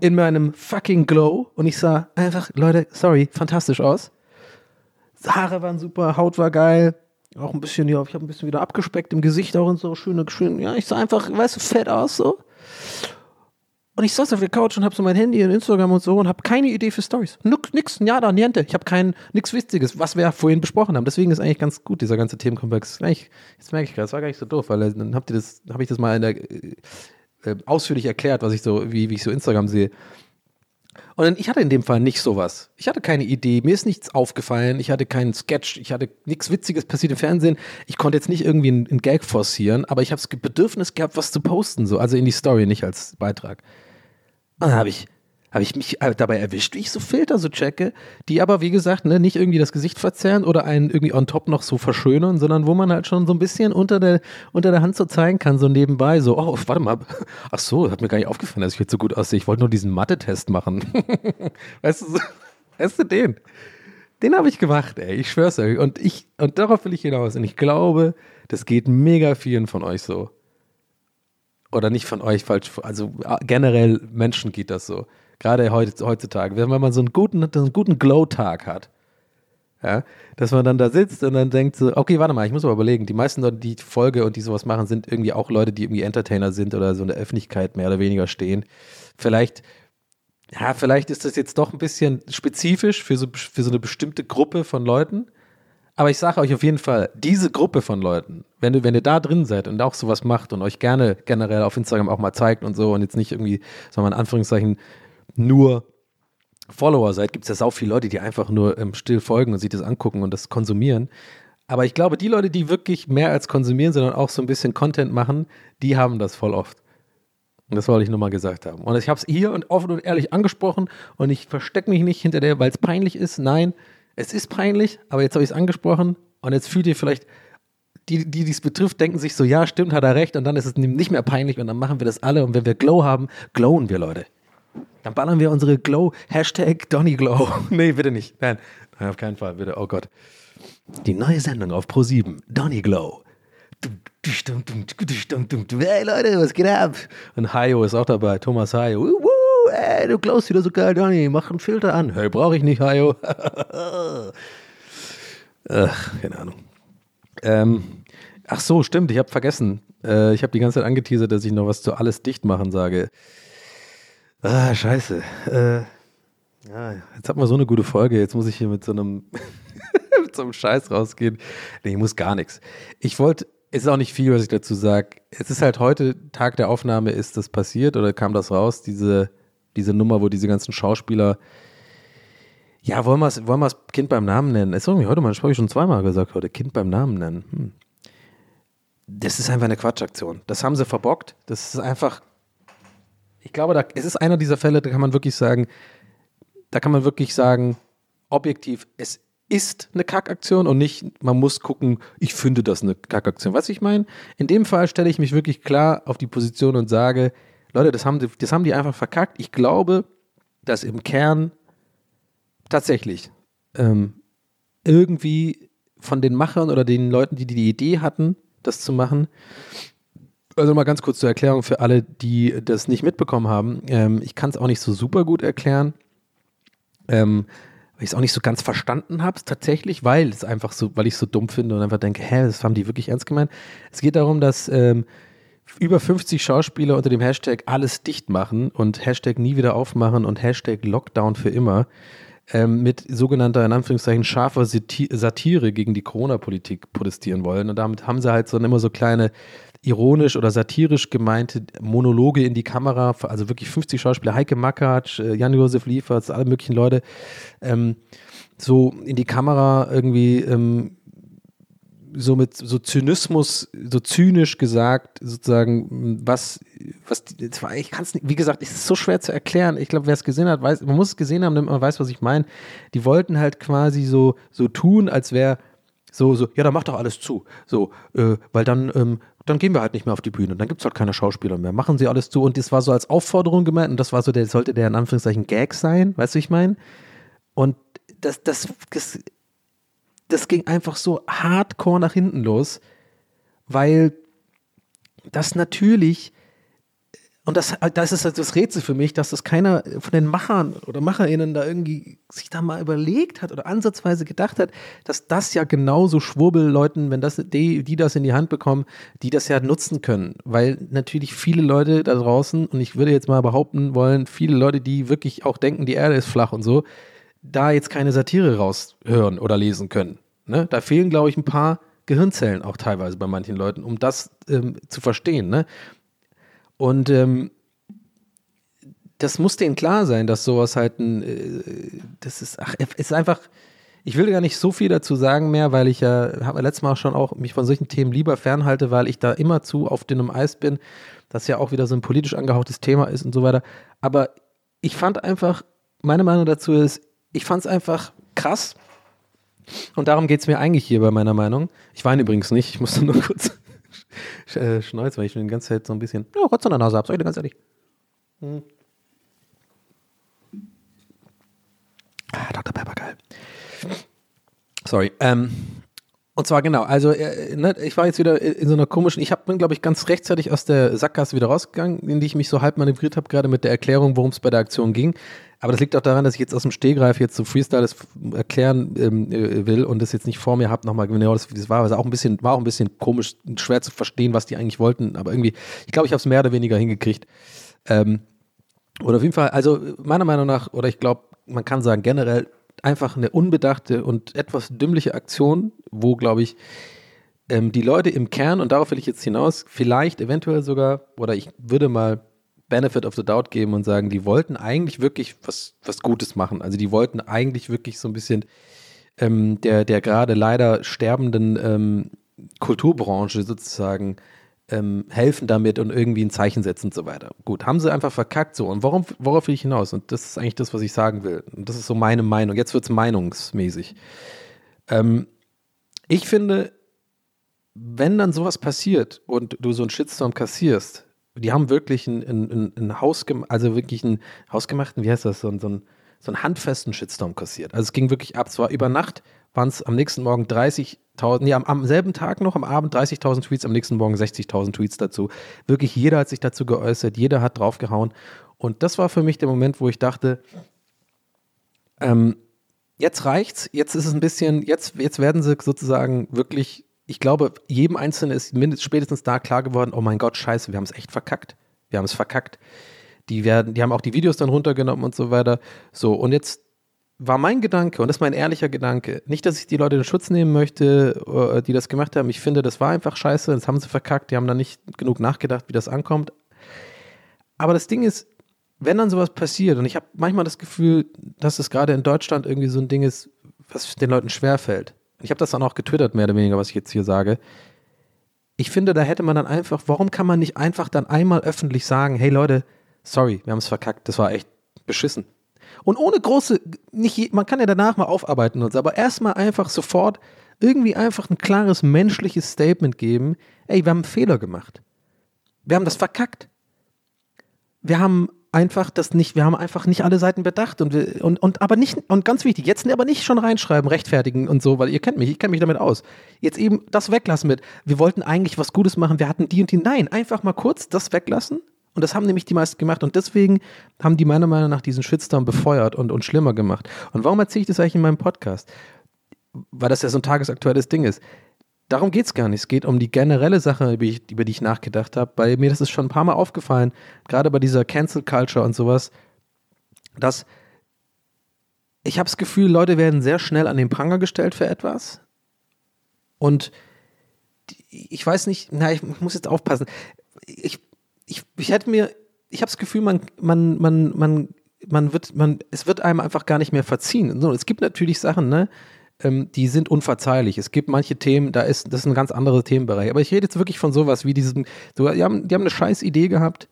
in meinem fucking Glow und ich sah einfach, Leute, sorry, fantastisch aus. Haare waren super, Haut war geil. Auch ein bisschen, ja, ich habe ein bisschen wieder abgespeckt im Gesicht auch und so. Schöne, schön, ja, ich sah einfach, weißt du, fett aus so. Und ich saß auf der Couch und habe so mein Handy und Instagram und so und habe keine Idee für Stories. Nix, nada, niente. Ich habe kein, nichts Witziges, was wir vorhin besprochen haben. Deswegen ist eigentlich ganz gut, dieser ganze Themenkomplex. Jetzt merke ich gerade, das war gar nicht so doof, weil dann habt ihr das, habe ich das mal in der, äh, ausführlich erklärt, was ich so, wie, wie ich so Instagram sehe. Und ich hatte in dem Fall nicht sowas. Ich hatte keine Idee, mir ist nichts aufgefallen, ich hatte keinen Sketch, ich hatte nichts Witziges passiert im Fernsehen. Ich konnte jetzt nicht irgendwie einen, Gag forcieren, aber ich habe das Bedürfnis gehabt, was zu posten, so, also in die Story, nicht als Beitrag. Und dann habe ich, hab ich mich dabei erwischt, wie ich so Filter so checke, die aber, wie gesagt, ne, nicht irgendwie das Gesicht verzerren oder einen irgendwie on top noch so verschönern, sondern wo man halt schon so ein bisschen unter der, unter der Hand so zeigen kann, so nebenbei, so, oh, warte mal, ach so, hat mir gar nicht aufgefallen, dass ich jetzt so gut aussehe. Ich wollte nur diesen Mathe-Test machen. weißt du, so, weißt du den? Den habe ich gemacht, ey, ich schwör's euch. Und ich, und darauf will ich hinaus. Und ich glaube, das geht mega vielen von euch so oder nicht von euch falsch, also generell Menschen geht das so. Gerade heutzutage, wenn man so einen guten, einen guten Glow-Tag hat, ja, dass man dann da sitzt und dann denkt so, okay, warte mal, ich muss aber überlegen, die meisten Leute, die Folge und die sowas machen, sind irgendwie auch Leute, die irgendwie Entertainer sind oder so in der Öffentlichkeit mehr oder weniger stehen. Vielleicht, ja, vielleicht ist das jetzt doch ein bisschen spezifisch für so, für so eine bestimmte Gruppe von Leuten. Aber ich sage euch auf jeden Fall, diese Gruppe von Leuten, wenn, du, wenn ihr da drin seid und auch sowas macht und euch gerne generell auf Instagram auch mal zeigt und so und jetzt nicht irgendwie, sagen wir in Anführungszeichen, nur Follower seid, gibt es ja sau viele Leute, die einfach nur ähm, still folgen und sich das angucken und das konsumieren. Aber ich glaube, die Leute, die wirklich mehr als konsumieren, sondern auch so ein bisschen Content machen, die haben das voll oft. Und das wollte ich nur mal gesagt haben. Und ich habe es hier und offen und ehrlich angesprochen und ich verstecke mich nicht hinter der, weil es peinlich ist. Nein, es ist peinlich, aber jetzt habe ich es angesprochen und jetzt fühlt ihr vielleicht, die, die dies betrifft, denken sich so, ja, stimmt, hat er recht und dann ist es nicht mehr peinlich und dann machen wir das alle und wenn wir Glow haben, glowen wir, Leute. Dann ballern wir unsere Glow, Hashtag Donny Glow. nee, bitte nicht. Nein, Nein, auf keinen Fall, bitte, oh Gott. Die neue Sendung auf Pro7, Donny Glow. Hey Leute, was geht ab? Und Hayo ist auch dabei, Thomas Hayo ey, du glowst wieder so geil, Donny, mach einen Filter an. Hey, brauche ich nicht, Hajo. ach, keine Ahnung. Ähm, ach so, stimmt, ich habe vergessen. Äh, ich habe die ganze Zeit angeteasert, dass ich noch was zu alles dicht machen sage. Ah, scheiße. Äh, ja, jetzt hat man so eine gute Folge, jetzt muss ich hier mit so einem, mit so einem Scheiß rausgehen. Nee, ich muss gar nichts. Ich wollte, es ist auch nicht viel, was ich dazu sage. Es ist halt heute, Tag der Aufnahme, ist das passiert oder kam das raus, diese diese Nummer, wo diese ganzen Schauspieler, ja, wollen wir es wollen Kind beim Namen nennen? Ist irgendwie heute mal, das habe ich schon zweimal gesagt heute, Kind beim Namen nennen. Hm. Das ist einfach eine Quatschaktion. Das haben sie verbockt. Das ist einfach, ich glaube, da, es ist einer dieser Fälle, da kann man wirklich sagen, da kann man wirklich sagen, objektiv, es ist eine Kackaktion und nicht, man muss gucken, ich finde das eine Kackaktion. Was ich meine? In dem Fall stelle ich mich wirklich klar auf die Position und sage, Leute, das haben, die, das haben die einfach verkackt. Ich glaube, dass im Kern tatsächlich ähm, irgendwie von den Machern oder den Leuten, die die Idee hatten, das zu machen, also mal ganz kurz zur Erklärung für alle, die das nicht mitbekommen haben. Ähm, ich kann es auch nicht so super gut erklären, ähm, weil ich es auch nicht so ganz verstanden habe, tatsächlich, weil es einfach so, weil ich es so dumm finde und einfach denke, hä, das haben die wirklich ernst gemeint. Es geht darum, dass ähm, über 50 Schauspieler unter dem Hashtag alles dicht machen und Hashtag nie wieder aufmachen und Hashtag Lockdown für immer ähm, mit sogenannter, in Anführungszeichen, scharfer Sati- Satire gegen die Corona-Politik protestieren wollen. Und damit haben sie halt so immer so kleine ironisch oder satirisch gemeinte Monologe in die Kamera, also wirklich 50 Schauspieler, Heike Makatsch, äh, Jan-Josef Liefers, alle möglichen Leute, ähm, so in die Kamera irgendwie ähm, so mit so Zynismus, so zynisch gesagt, sozusagen, was, was, ich kann es nicht, wie gesagt, es ist so schwer zu erklären. Ich glaube, wer es gesehen hat, weiß, man muss es gesehen haben, damit man weiß, was ich meine. Die wollten halt quasi so, so tun, als wäre so, so, ja, dann mach doch alles zu. So, äh, weil dann, ähm, dann gehen wir halt nicht mehr auf die Bühne. Dann gibt es halt keine Schauspieler mehr. Machen sie alles zu. Und das war so als Aufforderung gemeint und das war so, der sollte der in Anführungszeichen Gag sein, weißt du, ich meine? Und das, das, das, das ging einfach so hardcore nach hinten los, weil das natürlich, und das, das ist halt das Rätsel für mich, dass das keiner von den Machern oder MacherInnen da irgendwie sich da mal überlegt hat oder ansatzweise gedacht hat, dass das ja genauso Schwurbelleuten, wenn das die, die das in die Hand bekommen, die das ja nutzen können. Weil natürlich viele Leute da draußen, und ich würde jetzt mal behaupten wollen, viele Leute, die wirklich auch denken, die Erde ist flach und so, da jetzt keine Satire raushören oder lesen können. Ne? Da fehlen, glaube ich, ein paar Gehirnzellen auch teilweise bei manchen Leuten, um das ähm, zu verstehen. Ne? Und ähm, das muss denen klar sein, dass sowas halt ein, äh, das ist, ach, ist einfach, ich will gar nicht so viel dazu sagen mehr, weil ich ja, habe letztes Mal schon auch mich von solchen Themen lieber fernhalte, weil ich da immer zu auf dünnem Eis bin, das ja auch wieder so ein politisch angehauchtes Thema ist und so weiter. Aber ich fand einfach, meine Meinung dazu ist, ich fand es einfach krass. Und darum geht es mir eigentlich hier bei meiner Meinung. Ich weine übrigens nicht, ich musste nur kurz äh, schneuzen, weil ich schon die ganze Zeit so ein bisschen, ja, Rotz an der Nase habe, sag ich dir ganz ehrlich. Hm. Ah, Dr. Pepper, geil. Sorry. Ähm, und zwar genau, also äh, ne, ich war jetzt wieder in so einer komischen, ich hab, bin glaube ich ganz rechtzeitig aus der Sackgasse wieder rausgegangen, in die ich mich so halb manövriert habe, gerade mit der Erklärung, worum es bei der Aktion ging. Aber das liegt auch daran, dass ich jetzt aus dem Stehgreif jetzt so Freestyle erklären ähm, äh, will und das jetzt nicht vor mir habe, nochmal genau das, das war. Also auch ein bisschen, war auch ein bisschen komisch, schwer zu verstehen, was die eigentlich wollten, aber irgendwie, ich glaube, ich habe es mehr oder weniger hingekriegt. Ähm, oder auf jeden Fall, also meiner Meinung nach, oder ich glaube, man kann sagen, generell einfach eine unbedachte und etwas dümmliche Aktion, wo, glaube ich, ähm, die Leute im Kern, und darauf will ich jetzt hinaus, vielleicht eventuell sogar, oder ich würde mal Benefit of the Doubt geben und sagen, die wollten eigentlich wirklich was, was Gutes machen. Also die wollten eigentlich wirklich so ein bisschen ähm, der, der gerade leider sterbenden ähm, Kulturbranche sozusagen ähm, helfen damit und irgendwie ein Zeichen setzen und so weiter. Gut, haben sie einfach verkackt so. Und warum, worauf will ich hinaus? Und das ist eigentlich das, was ich sagen will. Und das ist so meine Meinung. Jetzt wird es meinungsmäßig. Ähm, ich finde, wenn dann sowas passiert und du so einen Shitstorm kassierst, die haben wirklich einen, einen, einen Hausgem also wirklich einen hausgemachten, wie heißt das, so, so, einen, so einen handfesten Shitstorm kassiert. Also es ging wirklich ab. Zwar über Nacht waren es am nächsten Morgen 30.000, nee, am, am selben Tag noch, am Abend 30.000 Tweets, am nächsten Morgen 60.000 Tweets dazu. Wirklich jeder hat sich dazu geäußert, jeder hat draufgehauen. Und das war für mich der Moment, wo ich dachte, ähm, jetzt reicht's, jetzt ist es ein bisschen, jetzt, jetzt werden sie sozusagen wirklich, ich glaube, jedem Einzelnen ist mindestens spätestens da klar geworden, oh mein Gott, scheiße, wir haben es echt verkackt. Wir haben es verkackt. Die werden, die haben auch die Videos dann runtergenommen und so weiter. So, und jetzt war mein Gedanke, und das ist mein ehrlicher Gedanke, nicht, dass ich die Leute in Schutz nehmen möchte, äh, die das gemacht haben. Ich finde, das war einfach scheiße, das haben sie verkackt, die haben da nicht genug nachgedacht, wie das ankommt. Aber das Ding ist, wenn dann sowas passiert, und ich habe manchmal das Gefühl, dass es gerade in Deutschland irgendwie so ein Ding ist, was den Leuten schwerfällt. Ich habe das dann auch getwittert, mehr oder weniger, was ich jetzt hier sage. Ich finde, da hätte man dann einfach, warum kann man nicht einfach dann einmal öffentlich sagen, hey Leute, sorry, wir haben es verkackt, das war echt beschissen. Und ohne große, nicht, man kann ja danach mal aufarbeiten und so, aber erstmal einfach sofort irgendwie einfach ein klares menschliches Statement geben, ey, wir haben einen Fehler gemacht. Wir haben das verkackt wir haben einfach das nicht, wir haben einfach nicht alle Seiten bedacht und wir, und, und aber nicht, und ganz wichtig, jetzt aber nicht schon reinschreiben, rechtfertigen und so, weil ihr kennt mich, ich kenne mich damit aus. Jetzt eben das weglassen mit, wir wollten eigentlich was Gutes machen, wir hatten die und die. Nein, einfach mal kurz das weglassen. Und das haben nämlich die meisten gemacht. Und deswegen haben die meiner Meinung nach diesen Shitstorm befeuert und, und schlimmer gemacht. Und warum erzähle ich das eigentlich in meinem Podcast? Weil das ja so ein tagesaktuelles Ding ist. Darum geht es gar nicht. Es geht um die generelle Sache, über, ich, über die ich nachgedacht habe. Bei mir das ist schon ein paar Mal aufgefallen, gerade bei dieser Cancel Culture und sowas, dass ich habe das Gefühl, Leute werden sehr schnell an den Pranger gestellt für etwas. Und ich weiß nicht, na, ich muss jetzt aufpassen. Ich, ich, ich hätte mir, ich habe das Gefühl, man, man, man, man, man wird, man, es wird einem einfach gar nicht mehr verziehen. So, es gibt natürlich Sachen, ne, ähm, die sind unverzeihlich. Es gibt manche Themen, da ist, das ist ein ganz anderer Themenbereich. Aber ich rede jetzt wirklich von sowas wie diesem, so, die haben, die haben eine scheiß Idee gehabt.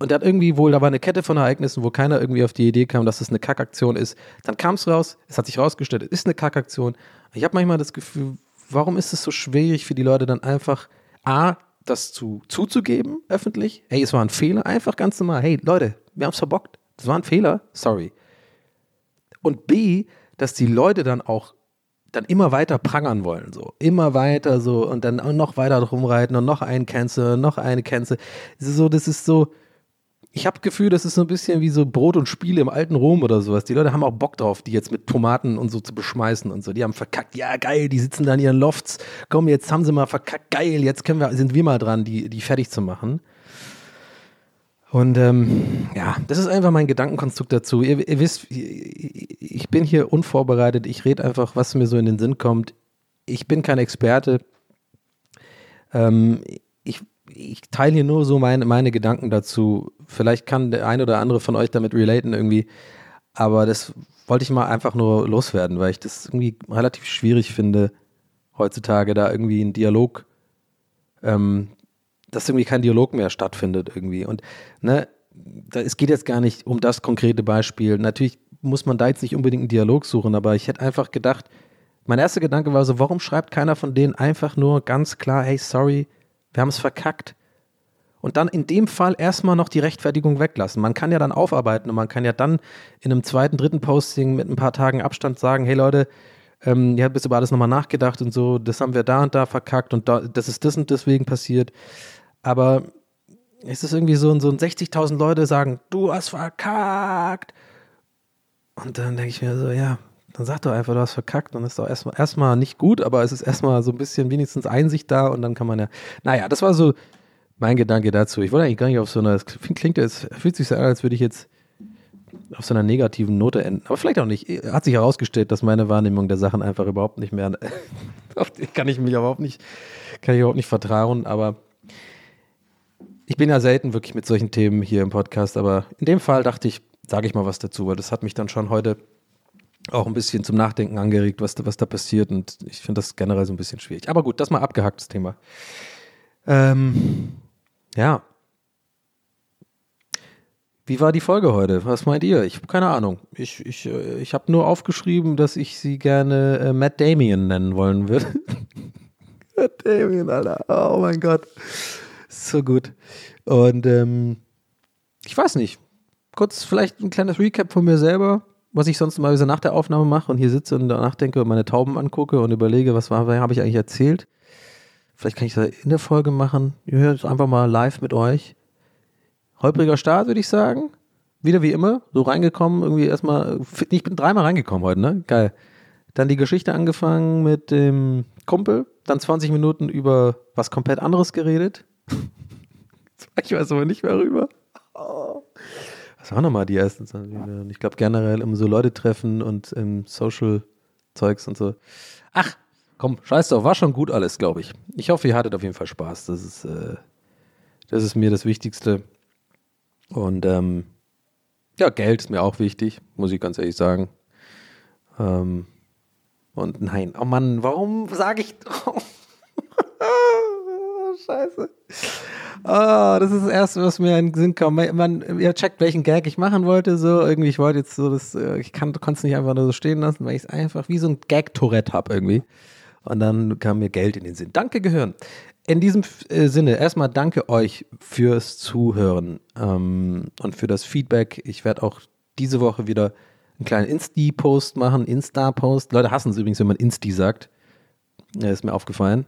Und hat irgendwie wohl, da war eine Kette von Ereignissen, wo keiner irgendwie auf die Idee kam, dass es eine Kackaktion ist. Dann kam es raus, es hat sich rausgestellt, es ist eine Kackaktion. Ich habe manchmal das Gefühl, warum ist es so schwierig für die Leute dann einfach, A, das zu, zuzugeben, öffentlich? Hey, es war ein Fehler, einfach ganz normal. Hey, Leute, wir haben es verbockt. Das war ein Fehler, sorry. Und B, dass die Leute dann auch dann immer weiter prangern wollen, so. Immer weiter so und dann noch weiter drum reiten und noch einen Cancel, noch eine Cancel. So, das ist so, ich habe Gefühl, das ist so ein bisschen wie so Brot und Spiele im alten Rom oder sowas. Die Leute haben auch Bock drauf, die jetzt mit Tomaten und so zu beschmeißen und so. Die haben verkackt, ja geil, die sitzen da in ihren Lofts. Komm, jetzt haben sie mal verkackt, geil, jetzt können wir, sind wir mal dran, die, die fertig zu machen. Und ähm, ja, das ist einfach mein Gedankenkonstrukt dazu. Ihr, ihr wisst, ich bin hier unvorbereitet. Ich rede einfach, was mir so in den Sinn kommt. Ich bin kein Experte. Ähm, ich, ich teile hier nur so meine, meine Gedanken dazu. Vielleicht kann der ein oder andere von euch damit relaten irgendwie. Aber das wollte ich mal einfach nur loswerden, weil ich das irgendwie relativ schwierig finde, heutzutage da irgendwie einen Dialog ähm, dass irgendwie kein Dialog mehr stattfindet irgendwie. Und ne, da, es geht jetzt gar nicht um das konkrete Beispiel. Natürlich muss man da jetzt nicht unbedingt einen Dialog suchen, aber ich hätte einfach gedacht, mein erster Gedanke war so, warum schreibt keiner von denen einfach nur ganz klar, hey, sorry, wir haben es verkackt. Und dann in dem Fall erstmal noch die Rechtfertigung weglassen. Man kann ja dann aufarbeiten und man kann ja dann in einem zweiten, dritten Posting mit ein paar Tagen Abstand sagen, hey Leute, ähm, ihr habt jetzt über alles nochmal nachgedacht und so, das haben wir da und da verkackt und da, das ist das und deswegen passiert. Aber es ist irgendwie so, so ein 60.000 Leute sagen, du hast verkackt. Und dann denke ich mir so, ja, dann sag doch einfach, du hast verkackt. Dann ist doch erstmal erstmal nicht gut, aber es ist erstmal so ein bisschen wenigstens Einsicht da und dann kann man ja. Naja, das war so mein Gedanke dazu. Ich wollte eigentlich gar nicht auf so einer, es klingt jetzt, fühlt sich so an, als würde ich jetzt auf so einer negativen Note enden. Aber vielleicht auch nicht. Hat sich herausgestellt, dass meine Wahrnehmung der Sachen einfach überhaupt nicht mehr, kann ich mich überhaupt nicht, kann ich überhaupt nicht vertrauen, aber ich bin ja selten wirklich mit solchen Themen hier im Podcast, aber in dem Fall dachte ich, sage ich mal was dazu, weil das hat mich dann schon heute auch ein bisschen zum Nachdenken angeregt, was, was da passiert und ich finde das generell so ein bisschen schwierig. Aber gut, das mal abgehacktes Thema. Ähm, ja. Wie war die Folge heute? Was meint ihr? Ich habe keine Ahnung. Ich, ich, äh, ich habe nur aufgeschrieben, dass ich sie gerne äh, Matt Damien nennen wollen würde. Matt Damien, Alter. Oh mein Gott so gut. Und ähm, ich weiß nicht. Kurz vielleicht ein kleines Recap von mir selber, was ich sonst mal nach der Aufnahme mache und hier sitze und danach denke und meine Tauben angucke und überlege, was war, habe ich eigentlich erzählt. Vielleicht kann ich das in der Folge machen. Ihr hört es einfach mal live mit euch. Holpriger Start, würde ich sagen. Wieder wie immer, so reingekommen, irgendwie erstmal, ich bin dreimal reingekommen heute, ne? Geil. Dann die Geschichte angefangen mit dem Kumpel, dann 20 Minuten über was komplett anderes geredet. ich weiß aber nicht mehr rüber. Oh. Was waren nochmal die ersten 20 Minuten? Ich glaube generell um so Leute treffen und im Social-Zeugs und so. Ach, komm, scheiß drauf, war schon gut alles, glaube ich. Ich hoffe, ihr hattet auf jeden Fall Spaß. Das ist, äh, das ist mir das Wichtigste. Und ähm, ja, Geld ist mir auch wichtig, muss ich ganz ehrlich sagen. Ähm, und nein, oh Mann, warum sage ich. Scheiße. Oh, das ist das Erste, was mir in den Sinn. Man, man, ihr checkt, welchen Gag ich machen wollte. So irgendwie, ich wollte jetzt so das, äh, ich konnte es nicht einfach nur so stehen lassen, weil ich es einfach wie so ein Gag-Tourette habe irgendwie. Und dann kam mir Geld in den Sinn. Danke gehören. In diesem äh, Sinne, erstmal danke euch fürs Zuhören ähm, und für das Feedback. Ich werde auch diese Woche wieder einen kleinen Insti-Post machen, Insta-Post. Leute hassen es übrigens, wenn man Insti sagt. Ja, ist mir aufgefallen.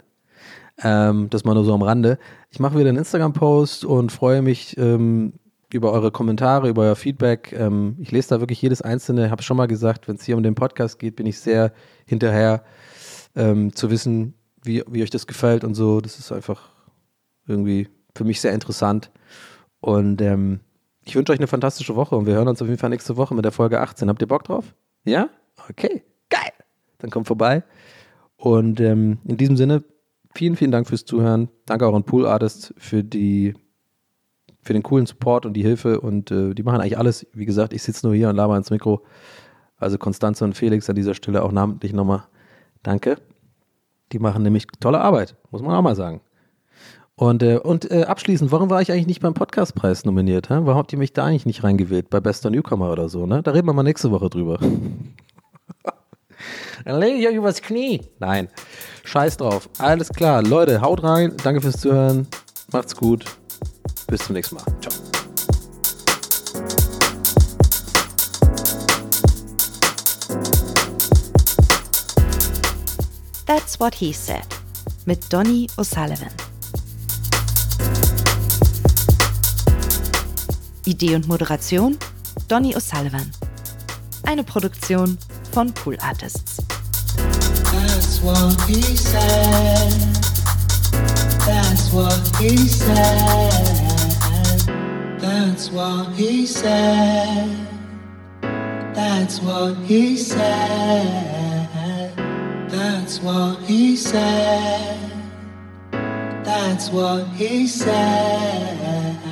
Ähm, das mal nur so am Rande. Ich mache wieder einen Instagram-Post und freue mich ähm, über eure Kommentare, über euer Feedback. Ähm, ich lese da wirklich jedes einzelne. Ich habe schon mal gesagt, wenn es hier um den Podcast geht, bin ich sehr hinterher ähm, zu wissen, wie, wie euch das gefällt und so. Das ist einfach irgendwie für mich sehr interessant. Und ähm, ich wünsche euch eine fantastische Woche und wir hören uns auf jeden Fall nächste Woche mit der Folge 18. Habt ihr Bock drauf? Ja? Okay, geil. Dann kommt vorbei. Und ähm, in diesem Sinne, vielen, vielen Dank fürs Zuhören. Danke auch an Pool Artists für die für den coolen Support und die Hilfe und äh, die machen eigentlich alles. Wie gesagt, ich sitze nur hier und laber ins Mikro. Also Konstanze und Felix an dieser Stelle auch namentlich nochmal danke. Die machen nämlich tolle Arbeit, muss man auch mal sagen. Und, äh, und äh, abschließend, warum war ich eigentlich nicht beim Podcastpreis nominiert? Hä? Warum habt ihr mich da eigentlich nicht reingewählt? Bei Bester Newcomer oder so, ne? Da reden wir mal nächste Woche drüber. Dann lege ich euch übers Knie. Nein, scheiß drauf. Alles klar, Leute, haut rein. Danke fürs Zuhören. Macht's gut. Bis zum nächsten Mal. Ciao. That's What He Said mit Donny O'Sullivan. Idee und Moderation Donny O'Sullivan. Eine Produktion von Pool Artists. That's what he said. That's what he said. That's what he said. That's what he said. That's what he said. That's what he said.